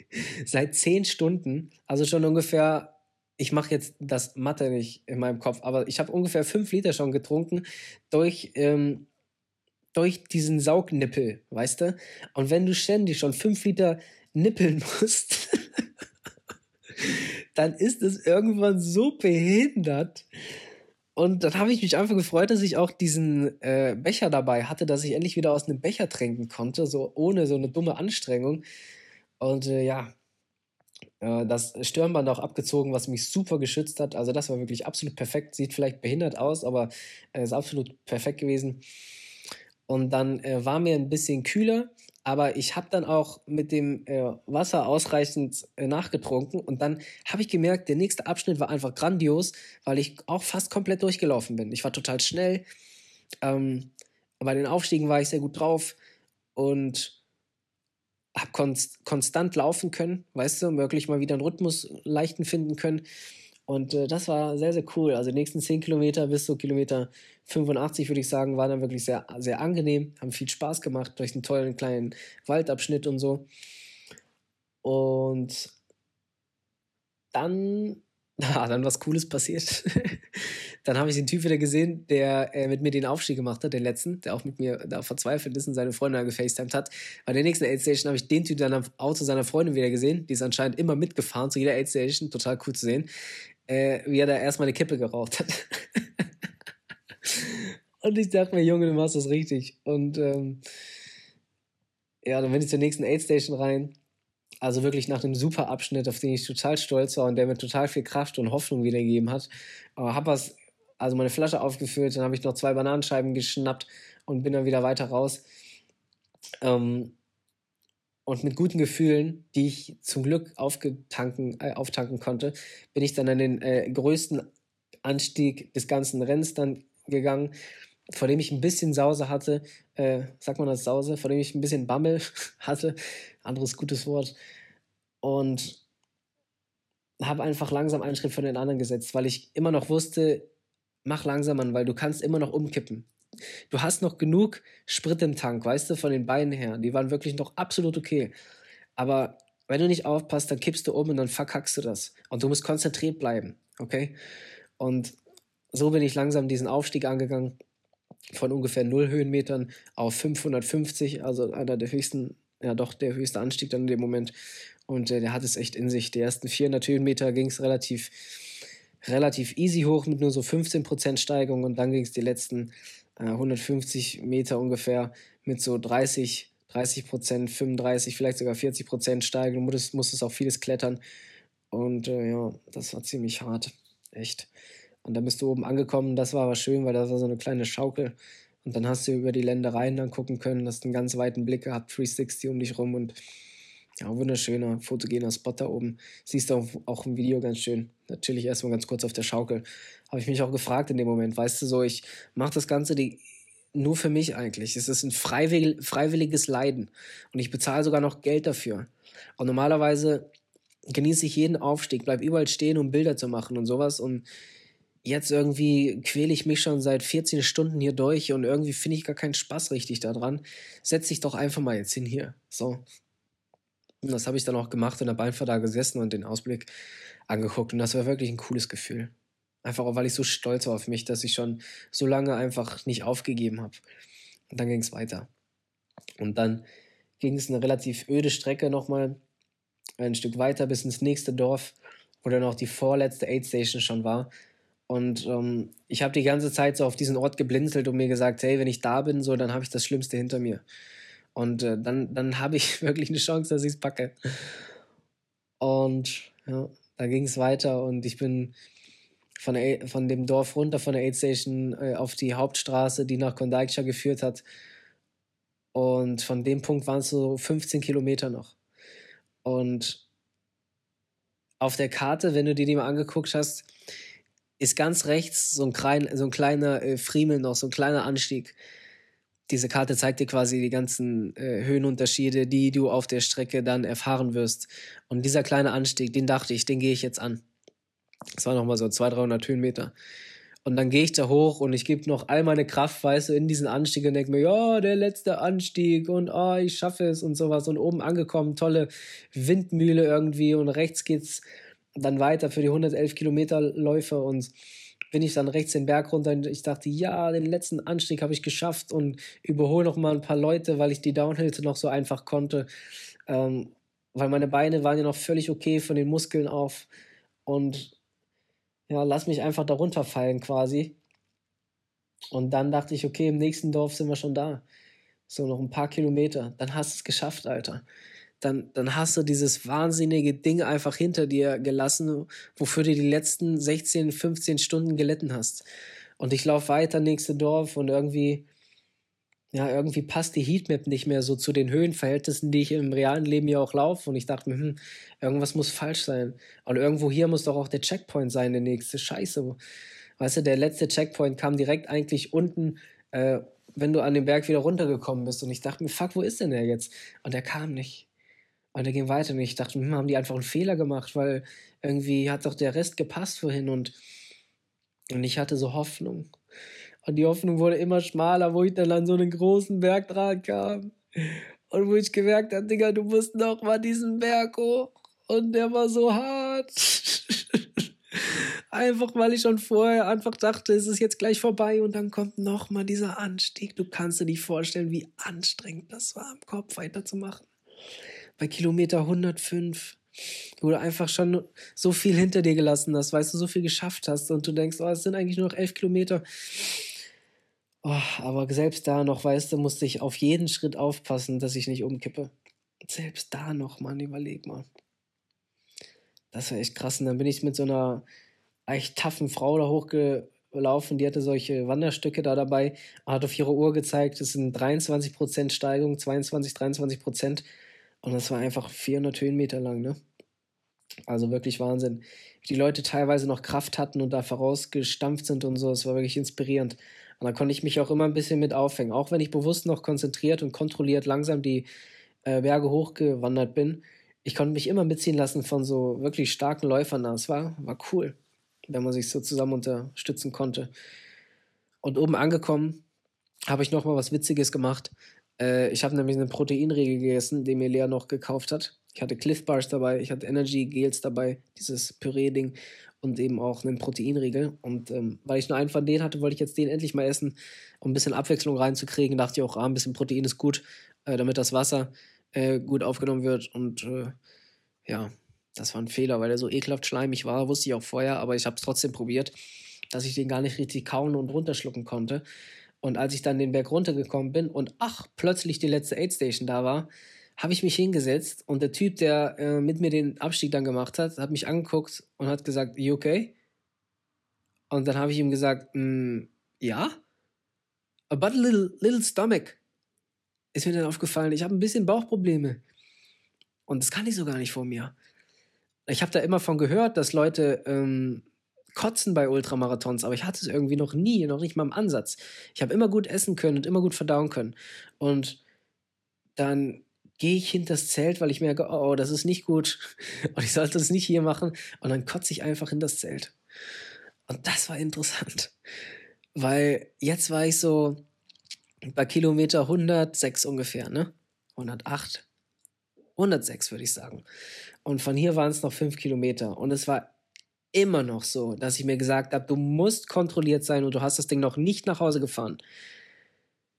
S1: <laughs> seit 10 Stunden, also schon ungefähr, ich mache jetzt das Mathe nicht in meinem Kopf, aber ich habe ungefähr 5 Liter schon getrunken durch, ähm, durch diesen Saugnippel, weißt du? Und wenn du ständig schon 5 Liter nippeln musst, <laughs> dann ist es irgendwann so behindert. Und dann habe ich mich einfach gefreut, dass ich auch diesen äh, Becher dabei hatte, dass ich endlich wieder aus einem Becher trinken konnte, so ohne so eine dumme Anstrengung. Und äh, ja, äh, das Stirnband auch abgezogen, was mich super geschützt hat. Also das war wirklich absolut perfekt. Sieht vielleicht behindert aus, aber äh, ist absolut perfekt gewesen. Und dann äh, war mir ein bisschen kühler aber ich habe dann auch mit dem äh, Wasser ausreichend äh, nachgetrunken und dann habe ich gemerkt, der nächste Abschnitt war einfach grandios, weil ich auch fast komplett durchgelaufen bin. Ich war total schnell. Ähm, bei den Aufstiegen war ich sehr gut drauf und habe konst konstant laufen können, weißt du, wirklich mal wieder einen Rhythmus leichten finden können. Und äh, das war sehr, sehr cool. Also die nächsten 10 Kilometer bis zu Kilometer 85, würde ich sagen, waren dann wirklich sehr, sehr angenehm, haben viel Spaß gemacht durch einen tollen kleinen Waldabschnitt und so. Und dann, <laughs> ah, dann was Cooles passiert. <laughs> dann habe ich den Typ wieder gesehen, der äh, mit mir den Aufstieg gemacht hat, den letzten, der auch mit mir da verzweifelt ist und seine Freundin gefacetimed hat. Bei der nächsten Aid Station habe ich den Typ dann am Auto seiner Freundin wieder gesehen. Die ist anscheinend immer mitgefahren zu jeder Aid Station, total cool zu sehen äh, wie er da erstmal eine Kippe geraucht hat. <laughs> und ich dachte mir, Junge, du machst das richtig. Und ähm, ja, dann bin ich zur nächsten Aid Station rein. Also wirklich nach einem super Abschnitt, auf den ich total stolz war und der mir total viel Kraft und Hoffnung wiedergegeben hat. Aber hab was, also meine Flasche aufgefüllt, dann habe ich noch zwei Bananenscheiben geschnappt und bin dann wieder weiter raus. Ähm, und mit guten Gefühlen, die ich zum Glück aufgetanken, äh, auftanken konnte, bin ich dann an den äh, größten Anstieg des ganzen Rennens dann gegangen, vor dem ich ein bisschen Sause hatte, äh, sagt man das Sause, vor dem ich ein bisschen Bammel <laughs> hatte, anderes gutes Wort, und habe einfach langsam einen Schritt von den anderen gesetzt, weil ich immer noch wusste, mach langsam an, weil du kannst immer noch umkippen. Du hast noch genug Sprit im Tank, weißt du, von den Beinen her. Die waren wirklich noch absolut okay. Aber wenn du nicht aufpasst, dann kippst du um und dann verkackst du das. Und du musst konzentriert bleiben, okay? Und so bin ich langsam diesen Aufstieg angegangen von ungefähr 0 Höhenmetern auf 550, also einer der höchsten, ja doch der höchste Anstieg dann in dem Moment. Und äh, der hat es echt in sich. Die ersten 400 Höhenmeter ging es relativ, relativ easy hoch mit nur so 15% Steigung und dann ging es die letzten 150 äh, Meter ungefähr mit so 30, 30 Prozent, 35, vielleicht sogar 40 Prozent steigen. Du musstest, musstest auch vieles klettern. Und äh, ja, das war ziemlich hart. Echt. Und dann bist du oben angekommen. Das war aber schön, weil das war so eine kleine Schaukel. Und dann hast du über die Ländereien dann gucken können, hast einen ganz weiten Blick gehabt, 360 um dich rum und ja, wunderschöner, fotogener Spot da oben. Siehst du auch, im Video ganz schön. Natürlich erstmal ganz kurz auf der Schaukel. Habe ich mich auch gefragt in dem Moment, weißt du, so, ich mache das Ganze die, nur für mich eigentlich. Es ist ein freiwillig, freiwilliges Leiden. Und ich bezahle sogar noch Geld dafür. Und normalerweise genieße ich jeden Aufstieg, bleib überall stehen, um Bilder zu machen und sowas. Und jetzt irgendwie quäle ich mich schon seit 14 Stunden hier durch und irgendwie finde ich gar keinen Spaß richtig daran. Setz dich doch einfach mal jetzt hin hier. So, und das habe ich dann auch gemacht und habe einfach da gesessen und den Ausblick angeguckt. Und das war wirklich ein cooles Gefühl. Einfach auch, weil ich so stolz war auf mich, dass ich schon so lange einfach nicht aufgegeben habe. Und dann ging es weiter. Und dann ging es eine relativ öde Strecke nochmal ein Stück weiter bis ins nächste Dorf, wo dann auch die vorletzte Aid Station schon war. Und ähm, ich habe die ganze Zeit so auf diesen Ort geblinzelt und mir gesagt, hey, wenn ich da bin, so, dann habe ich das Schlimmste hinter mir. Und äh, dann, dann <laughs> habe ich wirklich eine Chance, dass ich es packe. Und ja, da ging es weiter und ich bin von, der, von dem Dorf runter, von der Aid Station äh, auf die Hauptstraße, die nach Kondaikscha geführt hat. Und von dem Punkt waren es so 15 Kilometer noch. Und auf der Karte, wenn du dir die mal angeguckt hast, ist ganz rechts so ein, klein, so ein kleiner äh, Friemel noch, so ein kleiner Anstieg. Diese Karte zeigt dir quasi die ganzen äh, Höhenunterschiede, die du auf der Strecke dann erfahren wirst. Und dieser kleine Anstieg, den dachte ich, den gehe ich jetzt an. Das war nochmal so 200, 300 Höhenmeter. Und dann gehe ich da hoch und ich gebe noch all meine Kraft, weißt du, in diesen Anstieg und denke mir, ja, der letzte Anstieg und oh, ich schaffe es und sowas. Und oben angekommen, tolle Windmühle irgendwie und rechts geht's dann weiter für die 111 Kilometer Läufe und bin ich dann rechts den Berg runter und ich dachte, ja, den letzten Anstieg habe ich geschafft und überhole noch mal ein paar Leute, weil ich die Downhills noch so einfach konnte. Ähm, weil meine Beine waren ja noch völlig okay von den Muskeln auf. Und ja, lass mich einfach darunter fallen quasi. Und dann dachte ich, okay, im nächsten Dorf sind wir schon da. So noch ein paar Kilometer. Dann hast du es geschafft, Alter dann, dann hast du dieses wahnsinnige Ding einfach hinter dir gelassen, wofür du die letzten 16, 15 Stunden gelitten hast. Und ich laufe weiter, nächste Dorf und irgendwie, ja, irgendwie passt die Heatmap nicht mehr so zu den Höhenverhältnissen, die ich im realen Leben ja auch laufe. Und ich dachte mir, hm, irgendwas muss falsch sein. Und irgendwo hier muss doch auch der Checkpoint sein, der nächste. Scheiße. Weißt du, der letzte Checkpoint kam direkt eigentlich unten, äh, wenn du an den Berg wieder runtergekommen bist. Und ich dachte mir, fuck, wo ist denn der jetzt? Und der kam nicht. Und er ging weiter und ich dachte, hm, haben die einfach einen Fehler gemacht, weil irgendwie hat doch der Rest gepasst vorhin und, und ich hatte so Hoffnung. Und die Hoffnung wurde immer schmaler, wo ich dann an so einen großen Berg dran kam. Und wo ich gemerkt habe, Digga, du musst noch mal diesen Berg hoch. Und der war so hart. <laughs> einfach weil ich schon vorher einfach dachte, es ist jetzt gleich vorbei und dann kommt noch mal dieser Anstieg. Du kannst dir nicht vorstellen, wie anstrengend das war, im Kopf weiterzumachen bei Kilometer 105, wo du einfach schon so viel hinter dir gelassen hast, weißt du, so viel geschafft hast und du denkst, oh, es sind eigentlich nur noch elf Kilometer. Oh, aber selbst da noch, weißt du, musste ich auf jeden Schritt aufpassen, dass ich nicht umkippe. Selbst da noch, Mann, überleg mal. Das war echt krass. Und dann bin ich mit so einer echt taffen Frau da hochgelaufen, die hatte solche Wanderstücke da dabei, hat auf ihre Uhr gezeigt, es sind 23% Steigung, 22, 23%. Und das war einfach 400 Höhenmeter lang, ne? Also wirklich Wahnsinn. Wie die Leute teilweise noch Kraft hatten und da vorausgestampft sind und so, es war wirklich inspirierend. Und da konnte ich mich auch immer ein bisschen mit aufhängen. Auch wenn ich bewusst noch konzentriert und kontrolliert langsam die äh, Berge hochgewandert bin, ich konnte mich immer mitziehen lassen von so wirklich starken Läufern. Das war, war cool, wenn man sich so zusammen unterstützen konnte. Und oben angekommen, habe ich nochmal was Witziges gemacht. Äh, ich habe nämlich einen Proteinriegel gegessen, den mir Lea noch gekauft hat. Ich hatte Cliff Bars dabei, ich hatte Energy Gels dabei, dieses Püree-Ding und eben auch einen Proteinriegel. Und ähm, weil ich nur einen von denen hatte, wollte ich jetzt den endlich mal essen, um ein bisschen Abwechslung reinzukriegen. Dachte ich auch, ah, ein bisschen Protein ist gut, äh, damit das Wasser äh, gut aufgenommen wird. Und äh, ja, das war ein Fehler, weil er so ekelhaft schleimig war, wusste ich auch vorher, aber ich habe es trotzdem probiert, dass ich den gar nicht richtig kauen und runterschlucken konnte. Und als ich dann den Berg runtergekommen bin und ach, plötzlich die letzte Aid Station da war, habe ich mich hingesetzt und der Typ, der äh, mit mir den Abstieg dann gemacht hat, hat mich angeguckt und hat gesagt, you okay? Und dann habe ich ihm gesagt, mm, ja, but a little, little stomach. Ist mir dann aufgefallen, ich habe ein bisschen Bauchprobleme. Und das kann ich so gar nicht vor mir. Ich habe da immer von gehört, dass Leute ähm, kotzen bei Ultramarathons, aber ich hatte es irgendwie noch nie, noch nicht mal im Ansatz. Ich habe immer gut essen können und immer gut verdauen können. Und dann gehe ich hinter das Zelt, weil ich merke, oh, das ist nicht gut <laughs> und ich sollte das nicht hier machen. Und dann kotze ich einfach in das Zelt. Und das war interessant, weil jetzt war ich so bei Kilometer 106 ungefähr, ne? 108. 106 würde ich sagen. Und von hier waren es noch fünf Kilometer. Und es war immer noch so, dass ich mir gesagt habe, du musst kontrolliert sein und du hast das Ding noch nicht nach Hause gefahren.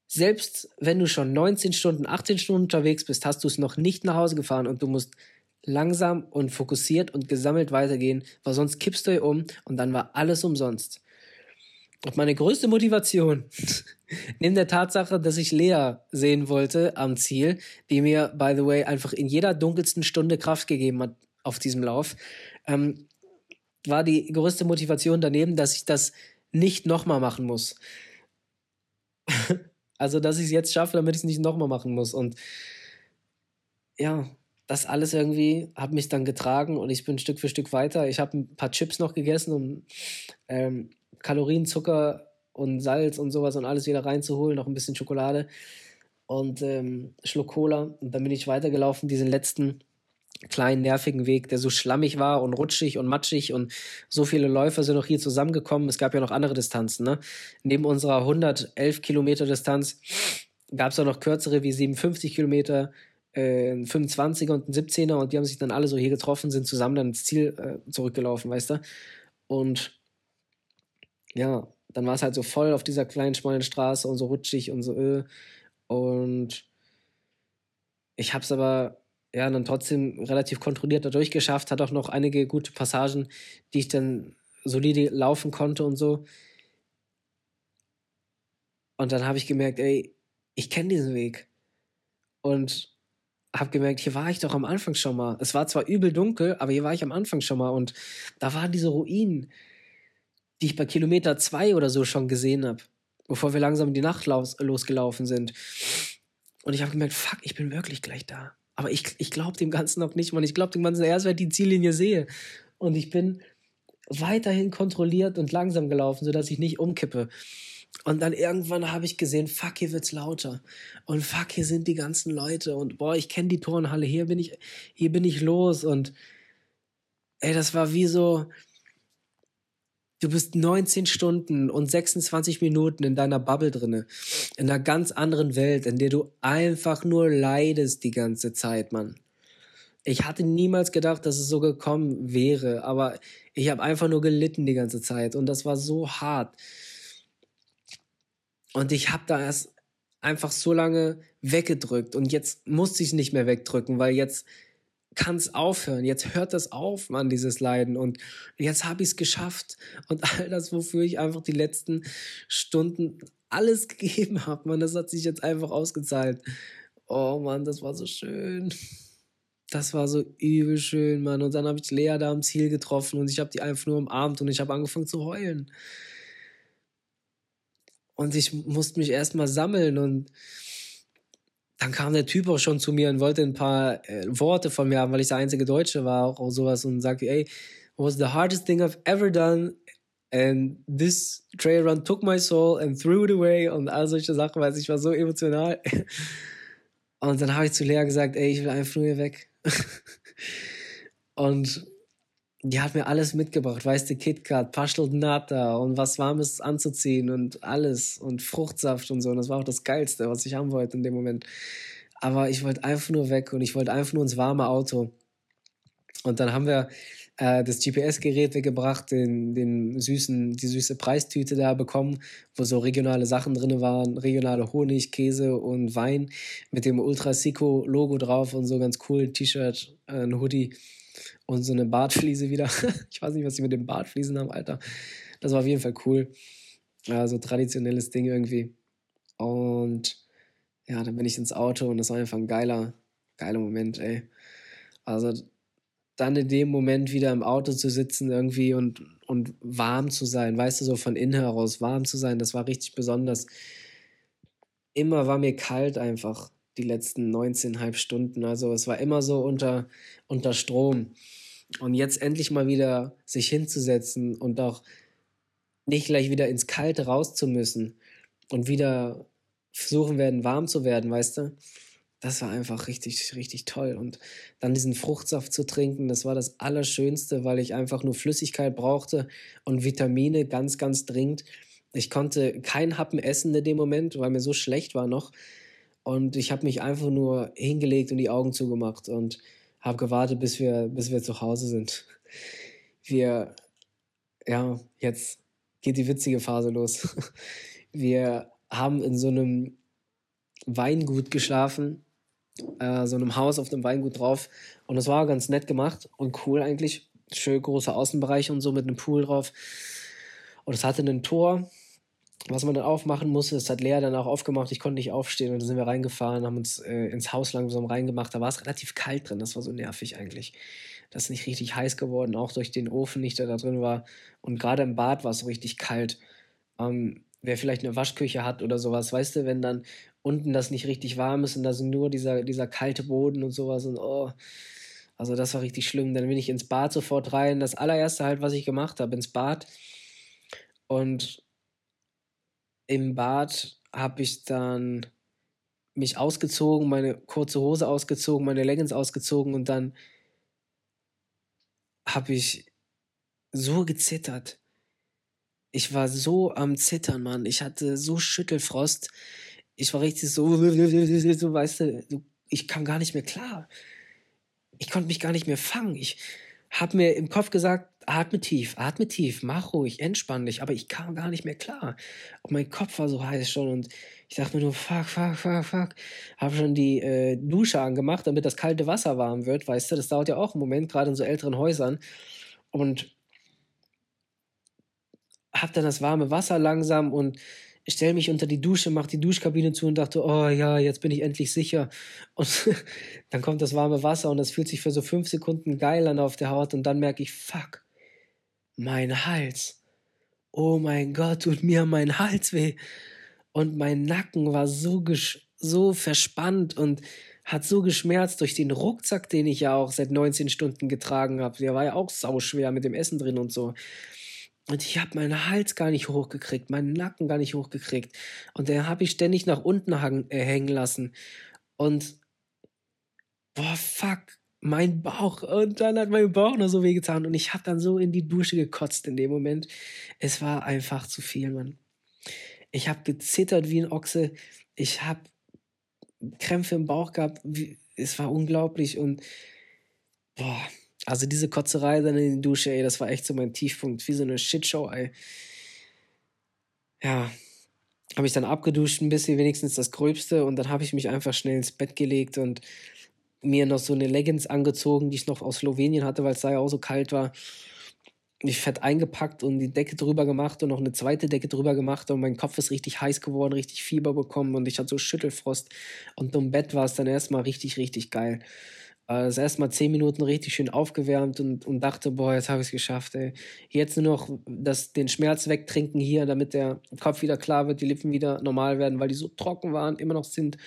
S1: Selbst wenn du schon 19 Stunden, 18 Stunden unterwegs bist, hast du es noch nicht nach Hause gefahren und du musst langsam und fokussiert und gesammelt weitergehen, weil sonst kippst du hier um und dann war alles umsonst. Und meine größte Motivation, <laughs> neben der Tatsache, dass ich Lea sehen wollte am Ziel, die mir, by the way, einfach in jeder dunkelsten Stunde Kraft gegeben hat auf diesem Lauf, ähm, war die größte Motivation daneben, dass ich das nicht nochmal machen muss. <laughs> also, dass ich es jetzt schaffe, damit ich es nicht nochmal machen muss. Und ja, das alles irgendwie hat mich dann getragen und ich bin Stück für Stück weiter. Ich habe ein paar Chips noch gegessen, um ähm, Kalorien, Zucker und Salz und sowas und alles wieder reinzuholen, noch ein bisschen Schokolade und ähm, Schluck Cola. Und dann bin ich weitergelaufen, diesen letzten kleinen nervigen Weg, der so schlammig war und rutschig und matschig und so viele Läufer sind noch hier zusammengekommen. Es gab ja noch andere Distanzen. Ne? Neben unserer 111 Kilometer Distanz gab es auch noch kürzere wie 57 Kilometer, äh, ein 25er und ein 17er und die haben sich dann alle so hier getroffen, sind zusammen dann ins Ziel äh, zurückgelaufen, weißt du? Und ja, dann war es halt so voll auf dieser kleinen, schmalen Straße und so rutschig und so öh. Und ich habe es aber ja dann trotzdem relativ kontrolliert dadurch geschafft, hat auch noch einige gute Passagen, die ich dann solide laufen konnte und so. Und dann habe ich gemerkt, ey, ich kenne diesen Weg. Und habe gemerkt, hier war ich doch am Anfang schon mal. Es war zwar übel dunkel, aber hier war ich am Anfang schon mal. Und da waren diese Ruinen, die ich bei Kilometer zwei oder so schon gesehen habe, bevor wir langsam in die Nacht los, losgelaufen sind. Und ich habe gemerkt, fuck, ich bin wirklich gleich da. Aber ich, ich glaube dem Ganzen noch nicht, man. Ich glaube dem Ganzen erst, wenn ich die Ziellinie sehe. Und ich bin weiterhin kontrolliert und langsam gelaufen, sodass ich nicht umkippe. Und dann irgendwann habe ich gesehen, fuck, hier wird's lauter. Und fuck, hier sind die ganzen Leute. Und boah, ich kenne die Turnhalle. Hier bin ich, hier bin ich los. Und ey, das war wie so, du bist 19 Stunden und 26 Minuten in deiner Bubble drinne. In einer ganz anderen Welt, in der du einfach nur leidest die ganze Zeit, Mann. Ich hatte niemals gedacht, dass es so gekommen wäre, aber ich habe einfach nur gelitten die ganze Zeit und das war so hart. Und ich habe da erst einfach so lange weggedrückt und jetzt musste ich nicht mehr wegdrücken, weil jetzt kann es aufhören. Jetzt hört das auf, Mann, dieses Leiden. Und jetzt habe ich es geschafft. Und all das, wofür ich einfach die letzten Stunden alles <laughs> gegeben habe, Mann, das hat sich jetzt einfach ausgezahlt. Oh Mann, das war so schön. Das war so übel schön, Mann. Und dann habe ich Lea da am Ziel getroffen und ich habe die einfach nur umarmt und ich habe angefangen zu heulen. Und ich musste mich erstmal sammeln und dann kam der Typ auch schon zu mir und wollte ein paar äh, Worte von mir haben, weil ich der einzige Deutsche war auch, auch sowas und sagte, ey, was the hardest thing I've ever done and this trail run took my soul and threw it away und all solche Sachen, weil ich war so emotional. <laughs> Und dann habe ich zu Lea gesagt, ey, ich will einfach nur hier weg. <laughs> und die hat mir alles mitgebracht, weißt du, KitKat, Paschel Nata und was Warmes anzuziehen und alles und Fruchtsaft und so. Und das war auch das Geilste, was ich haben wollte in dem Moment. Aber ich wollte einfach nur weg und ich wollte einfach nur ins warme Auto. Und dann haben wir äh, das GPS-Gerät weggebracht, den, den süßen, die süße Preistüte da bekommen, wo so regionale Sachen drin waren, regionale Honig, Käse und Wein mit dem Ultra Sico Logo drauf und so ganz cool, T-Shirt, äh, ein Hoodie und so eine Bartfliese wieder. <laughs> ich weiß nicht, was sie mit den Bartfliesen haben, Alter. Das war auf jeden Fall cool. Ja, so traditionelles Ding irgendwie. Und ja, dann bin ich ins Auto und das war einfach ein geiler, geiler Moment, ey. Also dann in dem Moment wieder im Auto zu sitzen irgendwie und, und warm zu sein, weißt du, so von innen heraus warm zu sein, das war richtig besonders. Immer war mir kalt einfach die letzten 19,5 Stunden. Also es war immer so unter, unter Strom. Und jetzt endlich mal wieder sich hinzusetzen und auch nicht gleich wieder ins Kalte raus zu müssen und wieder versuchen werden, warm zu werden, weißt du? Das war einfach richtig, richtig toll. Und dann diesen Fruchtsaft zu trinken, das war das Allerschönste, weil ich einfach nur Flüssigkeit brauchte und Vitamine ganz, ganz dringend. Ich konnte kein Happen essen in dem Moment, weil mir so schlecht war noch. Und ich habe mich einfach nur hingelegt und die Augen zugemacht und habe gewartet, bis wir, bis wir zu Hause sind. Wir, ja, jetzt geht die witzige Phase los. <laughs> Wir haben in so einem Weingut geschlafen, äh, so einem Haus auf dem Weingut drauf. Und das war ganz nett gemacht und cool eigentlich. Schön großer Außenbereich und so mit einem Pool drauf. Und es hatte ein Tor was man dann aufmachen musste, das hat Lea dann auch aufgemacht. Ich konnte nicht aufstehen und dann sind wir reingefahren, haben uns äh, ins Haus langsam reingemacht. Da war es relativ kalt drin, das war so nervig eigentlich. Das ist nicht richtig heiß geworden, auch durch den Ofen nicht, der da drin war. Und gerade im Bad war es so richtig kalt. Ähm, wer vielleicht eine Waschküche hat oder sowas, weißt du, wenn dann unten das nicht richtig warm ist und da sind nur dieser, dieser kalte Boden und sowas und oh. Also das war richtig schlimm. Dann bin ich ins Bad sofort rein. Das allererste halt, was ich gemacht habe, ins Bad. Und im Bad habe ich dann mich ausgezogen, meine kurze Hose ausgezogen, meine Leggings ausgezogen und dann habe ich so gezittert. Ich war so am Zittern, Mann. Ich hatte so Schüttelfrost. Ich war richtig so, <laughs> so weißt du, ich kam gar nicht mehr klar. Ich konnte mich gar nicht mehr fangen. Ich habe mir im Kopf gesagt, atme tief, atme tief, mach ruhig, entspann dich. Aber ich kam gar nicht mehr klar. Und mein Kopf war so heiß schon und ich dachte mir nur, fuck, fuck, fuck, fuck. Habe schon die äh, Dusche angemacht, damit das kalte Wasser warm wird, weißt du. Das dauert ja auch einen Moment, gerade in so älteren Häusern. Und habe dann das warme Wasser langsam und stelle mich unter die Dusche, mache die Duschkabine zu und dachte, oh ja, jetzt bin ich endlich sicher. Und <laughs> dann kommt das warme Wasser und das fühlt sich für so fünf Sekunden geil an auf der Haut und dann merke ich, fuck, mein Hals. Oh mein Gott, tut mir mein Hals weh. Und mein Nacken war so, so verspannt und hat so geschmerzt durch den Rucksack, den ich ja auch seit 19 Stunden getragen habe. Der war ja auch sauschwer mit dem Essen drin und so. Und ich habe meinen Hals gar nicht hochgekriegt, meinen Nacken gar nicht hochgekriegt. Und den habe ich ständig nach unten äh, hängen lassen. Und boah, fuck, mein Bauch. Und dann hat mein Bauch noch so wehgetan. Und ich habe dann so in die Dusche gekotzt in dem Moment. Es war einfach zu viel, Mann. Ich habe gezittert wie ein Ochse. Ich habe Krämpfe im Bauch gehabt. Es war unglaublich. Und boah, also diese Kotzerei dann in die Dusche, ey, das war echt so mein Tiefpunkt, wie so eine Shitshow, ey. Ja, habe ich dann abgeduscht, ein bisschen wenigstens das Gröbste und dann habe ich mich einfach schnell ins Bett gelegt und mir noch so eine Leggings angezogen, die ich noch aus Slowenien hatte, weil es da ja auch so kalt war. Mich fett eingepackt und die Decke drüber gemacht und noch eine zweite Decke drüber gemacht und mein Kopf ist richtig heiß geworden, richtig Fieber bekommen und ich hatte so Schüttelfrost und im Bett war es dann erstmal richtig, richtig geil. Also erstmal zehn Minuten richtig schön aufgewärmt und, und dachte, boah, jetzt habe ich es geschafft, ey. Jetzt nur noch das, den Schmerz wegtrinken hier, damit der Kopf wieder klar wird, die Lippen wieder normal werden, weil die so trocken waren, immer noch sind.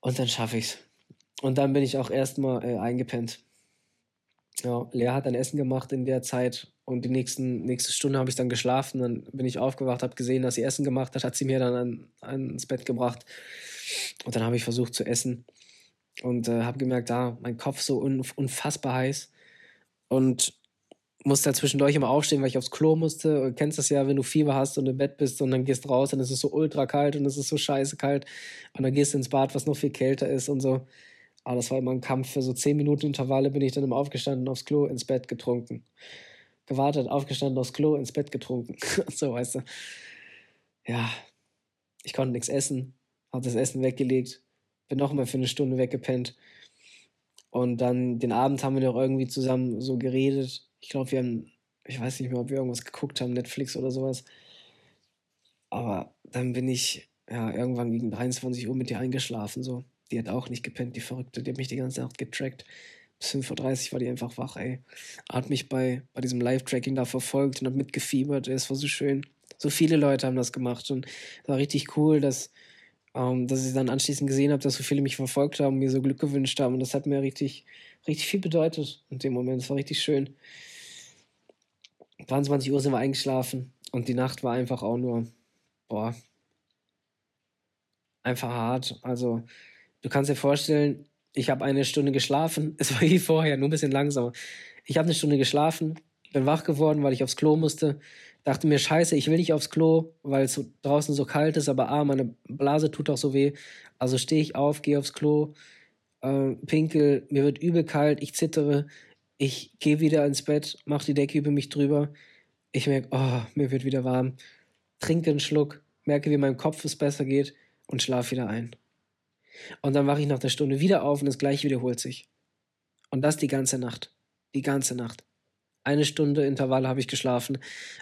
S1: Und dann schaffe ich's. Und dann bin ich auch erstmal äh, eingepennt. Ja, Lea hat dann Essen gemacht in der Zeit und die nächsten, nächste Stunde habe ich dann geschlafen. Dann bin ich aufgewacht, habe gesehen, dass sie Essen gemacht hat, hat sie mir dann an, ans Bett gebracht. Und dann habe ich versucht zu essen und äh, habe gemerkt, da ah, mein Kopf so un unfassbar heiß und musste halt zwischendurch immer aufstehen, weil ich aufs Klo musste. Du kennst das ja, wenn du Fieber hast und im Bett bist und dann gehst raus es ist so ultra kalt und es ist so scheiße kalt und dann gehst du ins Bad, was noch viel kälter ist und so. Aber das war immer ein Kampf. Für so 10 Minuten Intervalle bin ich dann immer aufgestanden, aufs Klo, ins Bett getrunken. Gewartet, aufgestanden, aufs Klo, ins Bett getrunken. <laughs> so, weißt du. Ja, ich konnte nichts essen, habe das Essen weggelegt, bin noch mal für eine Stunde weggepennt. Und dann den Abend haben wir noch irgendwie zusammen so geredet. Ich glaube, wir haben, ich weiß nicht mehr, ob wir irgendwas geguckt haben, Netflix oder sowas. Aber dann bin ich ja irgendwann gegen 23 Uhr mit ihr eingeschlafen. So. Die hat auch nicht gepennt, die Verrückte. Die hat mich die ganze Nacht getrackt. Bis 5.30 Uhr war die einfach wach, ey. Hat mich bei, bei diesem Live-Tracking da verfolgt und hat mitgefiebert. Es war so schön. So viele Leute haben das gemacht und es war richtig cool, dass ähm, dass ich dann anschließend gesehen habe, dass so viele mich verfolgt haben, mir so Glück gewünscht haben. Und das hat mir richtig, richtig viel bedeutet in dem Moment. Es war richtig schön. 23 Uhr sind wir eingeschlafen und die Nacht war einfach auch nur, boah, einfach hart. Also, du kannst dir vorstellen, ich habe eine Stunde geschlafen. <laughs> Es war wie vorher, nur ein bisschen langsamer. Ich habe eine Stunde geschlafen, bin wach geworden, weil ich aufs Klo musste dachte mir, scheiße, ich will nicht aufs Klo, weil es so draußen so kalt ist, aber ah, meine Blase tut auch so weh. Also stehe ich auf, gehe aufs Klo, äh, pinkel, mir wird übel kalt, ich zittere, ich gehe wieder ins Bett, mache die Decke über mich drüber. Ich merke, oh, mir wird wieder warm. Trinke einen Schluck, merke, wie meinem Kopf es besser geht und schlafe wieder ein. Und dann wache ich nach der Stunde wieder auf und das gleiche wiederholt sich. Und das die ganze Nacht. Die ganze Nacht eine Stunde Intervalle habe ich geschlafen,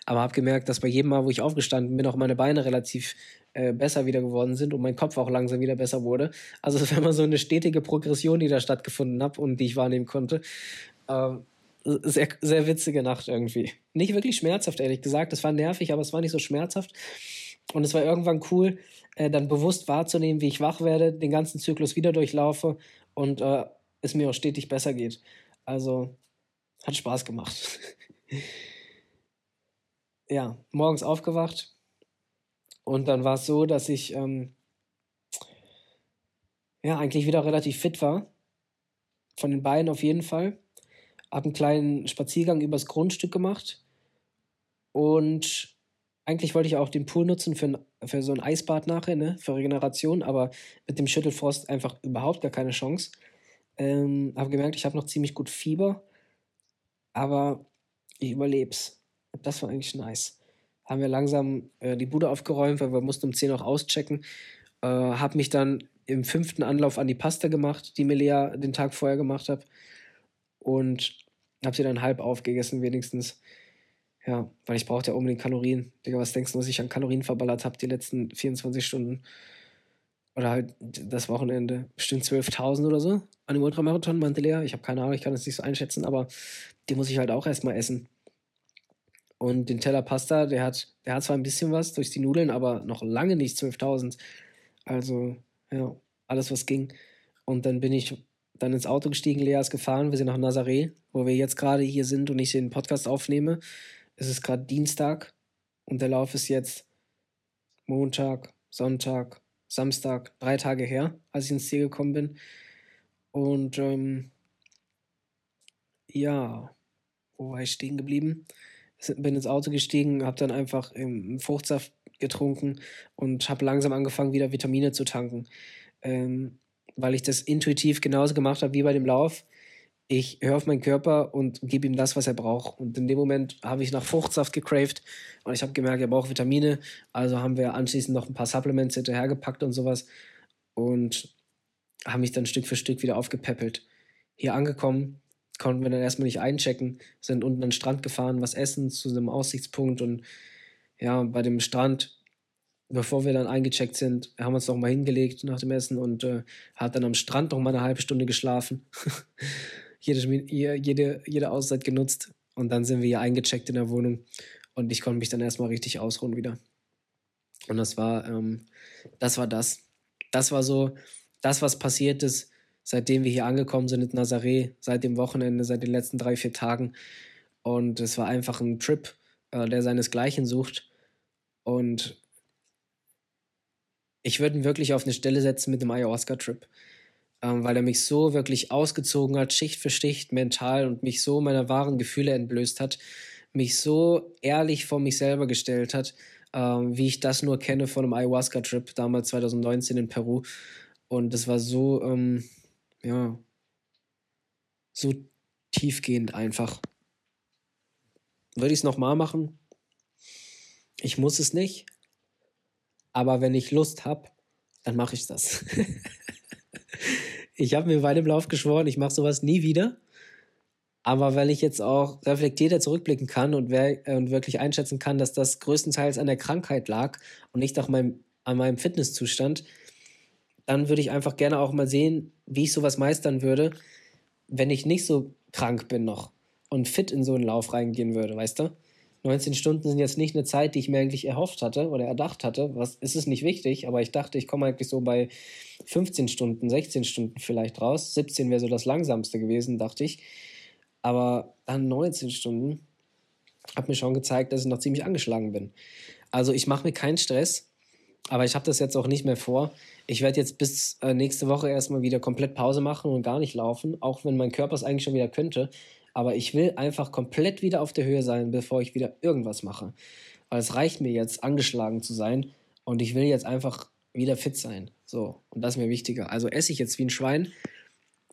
S1: aber habe gemerkt, dass bei jedem Mal, wo ich aufgestanden bin, auch meine Beine relativ äh, besser wieder geworden sind und mein Kopf auch langsam wieder besser wurde. Also <laughs> es war immer so eine stetige Progression, die da stattgefunden hat und die ich wahrnehmen konnte. Ähm, sehr, sehr witzige Nacht irgendwie. Nicht wirklich schmerzhaft, ehrlich gesagt. Es war nervig, aber es war nicht so schmerzhaft. Und es war irgendwann cool, äh, dann bewusst wahrzunehmen, wie ich wach werde, den ganzen Zyklus wieder durchlaufe und äh, es mir auch stetig besser geht. Also hat Spaß gemacht. <laughs> ja, morgens aufgewacht, Und dann war es so, dass ich ähm, ja eigentlich wieder relativ fit war. Von den beiden auf jeden Fall. Hab einen kleinen Spaziergang übers Grundstück gemacht. Und eigentlich wollte ich auch den Pool nutzen für, für so ein Eisbad nachher, ne? Für Regeneration, aber mit dem Schüttelfrost einfach überhaupt gar keine Chance. Ähm, habe gemerkt, ich habe noch ziemlich gut Fieber, aber ich überleb's. Das war eigentlich nice. Haben wir langsam äh, die Bude aufgeräumt, weil wir mussten um 10 Uhr auschecken. Äh, habe mich dann im fünften Anlauf an die Pasta gemacht, die mir Lea den Tag vorher gemacht hat. Und habe sie dann halb aufgegessen, wenigstens. Ja, weil ich brauchte ja unbedingt Kalorien. Digga, was denkst du, was ich an Kalorien verballert habe die letzten 24 Stunden? Oder halt das Wochenende. Bestimmt 12.000 oder so an dem Ultramarathon, meinte Lea. Ich habe keine Ahnung, ich kann das nicht so einschätzen, aber die muss ich halt auch erstmal essen. Und den Teller Pasta, der hat, der hat zwar ein bisschen was durch die Nudeln, aber noch lange nicht 12.000. Also, ja, alles was ging. Und dann bin ich dann ins Auto gestiegen, Lea ist gefahren, wir sind nach Nazaré, wo wir jetzt gerade hier sind und ich den Podcast aufnehme. Es ist gerade Dienstag und der Lauf ist jetzt Montag, Sonntag, Samstag, drei Tage her, als ich ins Ziel gekommen bin. Und ähm, ja, wo war ich stehen geblieben? Bin ins Auto gestiegen, habe dann einfach im Fruchtsaft getrunken und habe langsam angefangen, wieder Vitamine zu tanken. Ähm, weil ich das intuitiv genauso gemacht habe wie bei dem Lauf. Ich höre auf meinen Körper und gebe ihm das, was er braucht. Und in dem Moment habe ich nach Fruchtsaft gecraved und ich habe gemerkt, er braucht Vitamine. Also haben wir anschließend noch ein paar Supplements hinterhergepackt und sowas und haben mich dann Stück für Stück wieder aufgepäppelt. Hier angekommen, konnten wir dann erstmal nicht einchecken, sind unten an den Strand gefahren, was essen zu einem Aussichtspunkt und ja, bei dem Strand bevor wir dann eingecheckt sind, haben wir uns noch mal hingelegt nach dem Essen und äh, hat dann am Strand noch mal eine halbe Stunde geschlafen. <laughs> jede, jede, jede Auszeit genutzt und dann sind wir hier eingecheckt in der Wohnung und ich konnte mich dann erstmal richtig ausruhen wieder. Und das war, ähm, das war das. Das war so das, was passiert ist, seitdem wir hier angekommen sind in Nazaré, seit dem Wochenende, seit den letzten drei, vier Tagen. Und es war einfach ein Trip, äh, der seinesgleichen sucht. Und ich würde ihn wirklich auf eine Stelle setzen mit dem Ayahuasca-Trip, ähm, weil er mich so wirklich ausgezogen hat, Schicht für Schicht, mental und mich so meiner wahren Gefühle entblößt hat, mich so ehrlich vor mich selber gestellt hat, ähm, wie ich das nur kenne von einem Ayahuasca-Trip damals 2019 in Peru. Und das war so, ähm, ja, so tiefgehend einfach. Würde ich es nochmal machen? Ich muss es nicht, aber wenn ich Lust habe, dann mache ich das. <laughs> ich habe mir bei dem Lauf geschworen, ich mache sowas nie wieder. Aber weil ich jetzt auch reflektierter zurückblicken kann und, äh, und wirklich einschätzen kann, dass das größtenteils an der Krankheit lag und nicht auch mein, an meinem Fitnesszustand, dann würde ich einfach gerne auch mal sehen, wie ich sowas meistern würde, wenn ich nicht so krank bin noch und fit in so einen Lauf reingehen würde, weißt du? 19 Stunden sind jetzt nicht eine Zeit, die ich mir eigentlich erhofft hatte oder erdacht hatte. Was ist es nicht wichtig, aber ich dachte, ich komme eigentlich so bei 15 Stunden, 16 Stunden vielleicht raus. 17 wäre so das langsamste gewesen, dachte ich. Aber dann 19 Stunden hat mir schon gezeigt, dass ich noch ziemlich angeschlagen bin. Also ich mache mir keinen Stress, aber ich habe das jetzt auch nicht mehr vor. Ich werde jetzt bis äh, nächste Woche erstmal wieder komplett Pause machen und gar nicht laufen, auch wenn mein Körper es eigentlich schon wieder könnte. Aber ich will einfach komplett wieder auf der Höhe sein, bevor ich wieder irgendwas mache. Weil es reicht mir jetzt, angeschlagen zu sein. Und ich will jetzt einfach wieder fit sein. So, und das ist mir wichtiger. Also esse ich jetzt wie ein Schwein.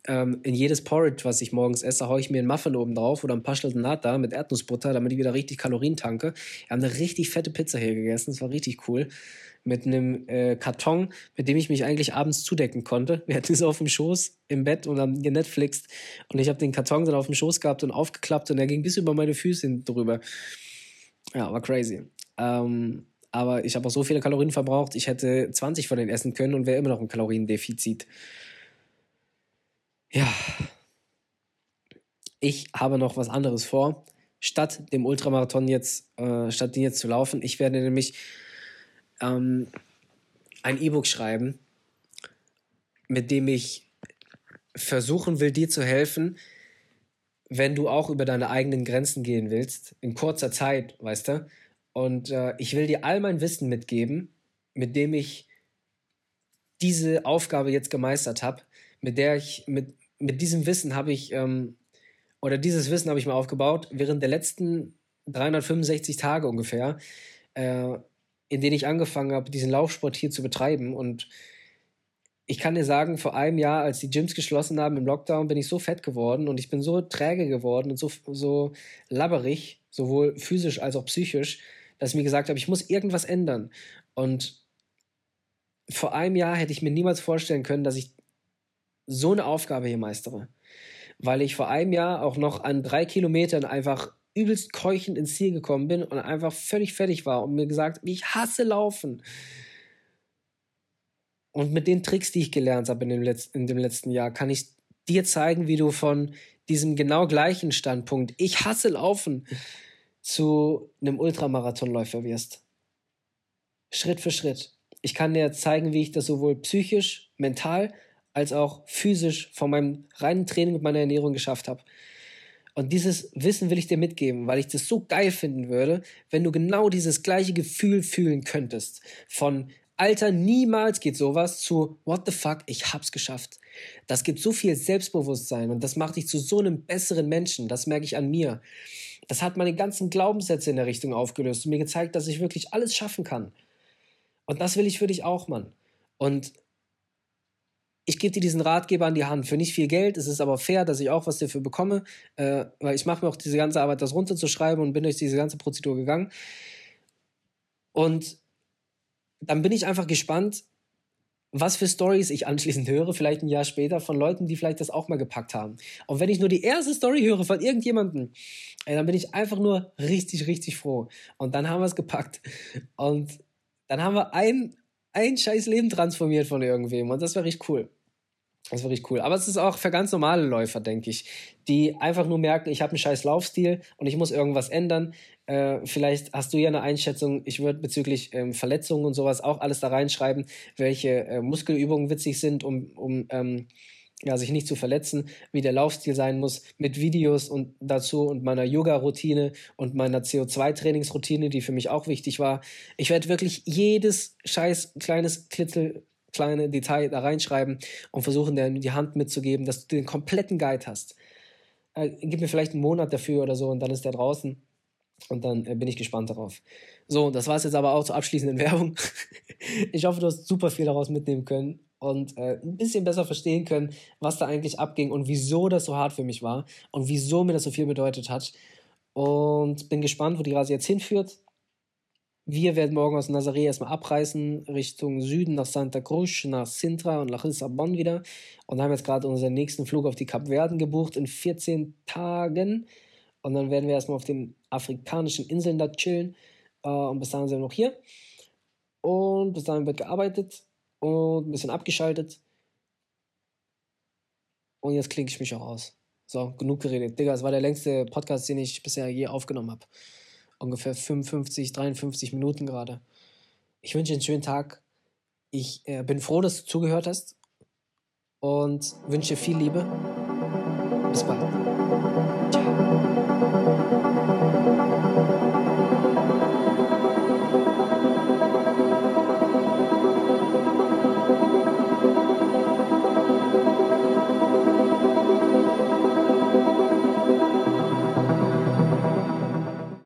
S1: Ähm, in jedes Porridge, was ich morgens esse, haue ich mir einen Muffin oben drauf oder ein paar Nata mit Erdnussbutter, damit ich wieder richtig Kalorien tanke. Wir haben eine richtig fette Pizza hier gegessen. Das war richtig cool mit einem äh, Karton, mit dem ich mich eigentlich abends zudecken konnte. <laughs> Wir hatten es auf dem Schoß im Bett und haben genetflixt. Und ich habe den Karton dann auf dem Schoß gehabt und aufgeklappt und er ging bis über meine Füße drüber. Ja, war crazy. Ähm, aber ich habe auch so viele Kalorien verbraucht, ich hätte 20 von denen essen können und wäre immer noch ein Kaloriendefizit. Ja. Ich habe noch was anderes vor. Statt dem Ultramarathon jetzt, äh, statt den jetzt zu laufen, ich werde nämlich ähm, ein E-Book schreiben, mit dem ich versuchen will, dir zu helfen, wenn du auch über deine eigenen Grenzen gehen willst, in kurzer Zeit, weißt du. Und äh, ich will dir all mein Wissen mitgeben, mit dem ich diese Aufgabe jetzt gemeistert habe, mit der ich, mit, mit diesem Wissen habe ich, ähm, oder dieses Wissen habe ich mir aufgebaut während der letzten 365 Tage ungefähr, äh, in denen ich angefangen habe, diesen Laufsport hier zu betreiben. Und ich kann dir sagen, vor einem Jahr, als die Gyms geschlossen haben im Lockdown, bin ich so fett geworden und ich bin so träge geworden und so, so labberig, sowohl physisch als auch psychisch, dass ich mir gesagt habe, ich muss irgendwas ändern. Und vor einem Jahr hätte ich mir niemals vorstellen können, dass ich so eine Aufgabe hier meistere. Weil ich vor einem Jahr auch noch an drei Kilometern einfach übelst keuchend ins Ziel gekommen bin und einfach völlig fertig war und mir gesagt, ich hasse Laufen. Und mit den Tricks, die ich gelernt habe in dem, Letz in dem letzten Jahr, kann ich dir zeigen, wie du von diesem genau gleichen Standpunkt, ich hasse Laufen, zu einem Ultramarathonläufer wirst. Schritt für Schritt. Ich kann dir zeigen, wie ich das sowohl psychisch, mental als auch physisch von meinem reinen Training und meiner Ernährung geschafft habe. Und dieses Wissen will ich dir mitgeben, weil ich das so geil finden würde, wenn du genau dieses gleiche Gefühl fühlen könntest. Von Alter, niemals geht sowas zu What the fuck, ich hab's geschafft. Das gibt so viel Selbstbewusstsein und das macht dich zu so einem besseren Menschen. Das merke ich an mir. Das hat meine ganzen Glaubenssätze in der Richtung aufgelöst und mir gezeigt, dass ich wirklich alles schaffen kann. Und das will ich für dich auch, Mann. Und ich gebe dir diesen Ratgeber an die Hand. Für nicht viel Geld. Es ist aber fair, dass ich auch was dafür bekomme, äh, weil ich mache mir auch diese ganze Arbeit, das runterzuschreiben und bin durch diese ganze Prozedur gegangen. Und dann bin ich einfach gespannt, was für Stories ich anschließend höre, vielleicht ein Jahr später, von Leuten, die vielleicht das auch mal gepackt haben. Und wenn ich nur die erste Story höre von irgendjemandem, ey, dann bin ich einfach nur richtig, richtig froh. Und dann haben wir es gepackt. Und dann haben wir ein, ein scheiß Leben transformiert von irgendwem. Und das wäre richtig cool. Das wäre richtig cool. Aber es ist auch für ganz normale Läufer, denke ich, die einfach nur merken, ich habe einen scheiß Laufstil und ich muss irgendwas ändern. Äh, vielleicht hast du ja eine Einschätzung. Ich würde bezüglich ähm, Verletzungen und sowas auch alles da reinschreiben, welche äh, Muskelübungen witzig sind, um, um ähm, ja, sich nicht zu verletzen, wie der Laufstil sein muss, mit Videos und dazu und meiner Yoga-Routine und meiner CO2-Trainingsroutine, die für mich auch wichtig war. Ich werde wirklich jedes scheiß kleines Klitzel kleine Detail da reinschreiben und versuchen, dir die Hand mitzugeben, dass du den kompletten Guide hast. Äh, gib mir vielleicht einen Monat dafür oder so und dann ist der draußen. Und dann äh, bin ich gespannt darauf. So, das war es jetzt aber auch zur abschließenden <laughs> Werbung. ich hoffe, du hast super viel daraus mitnehmen können und äh, ein bisschen besser verstehen können, was da eigentlich abging und wieso das so hart für mich war und wieso mir das so viel bedeutet hat. Und bin gespannt, wo die Reise jetzt hinführt. Wir werden morgen aus Nazaré erstmal abreisen, Richtung Süden nach Santa Cruz, nach Sintra und nach Lissabon wieder. Und haben jetzt gerade unseren nächsten Flug auf die Kapverden gebucht in 14 Tagen. Und dann werden wir erstmal auf den afrikanischen Inseln da chillen. Äh, und bis dahin sind wir noch hier. Und bis dahin wird gearbeitet und ein bisschen abgeschaltet. Und jetzt klinke ich mich auch aus. So, genug geredet. Digga, es war der längste Podcast, den ich bisher je aufgenommen habe ungefähr 55, 53 Minuten gerade. Ich wünsche dir einen schönen Tag. Ich äh, bin froh, dass du zugehört hast und wünsche viel Liebe. Bis bald.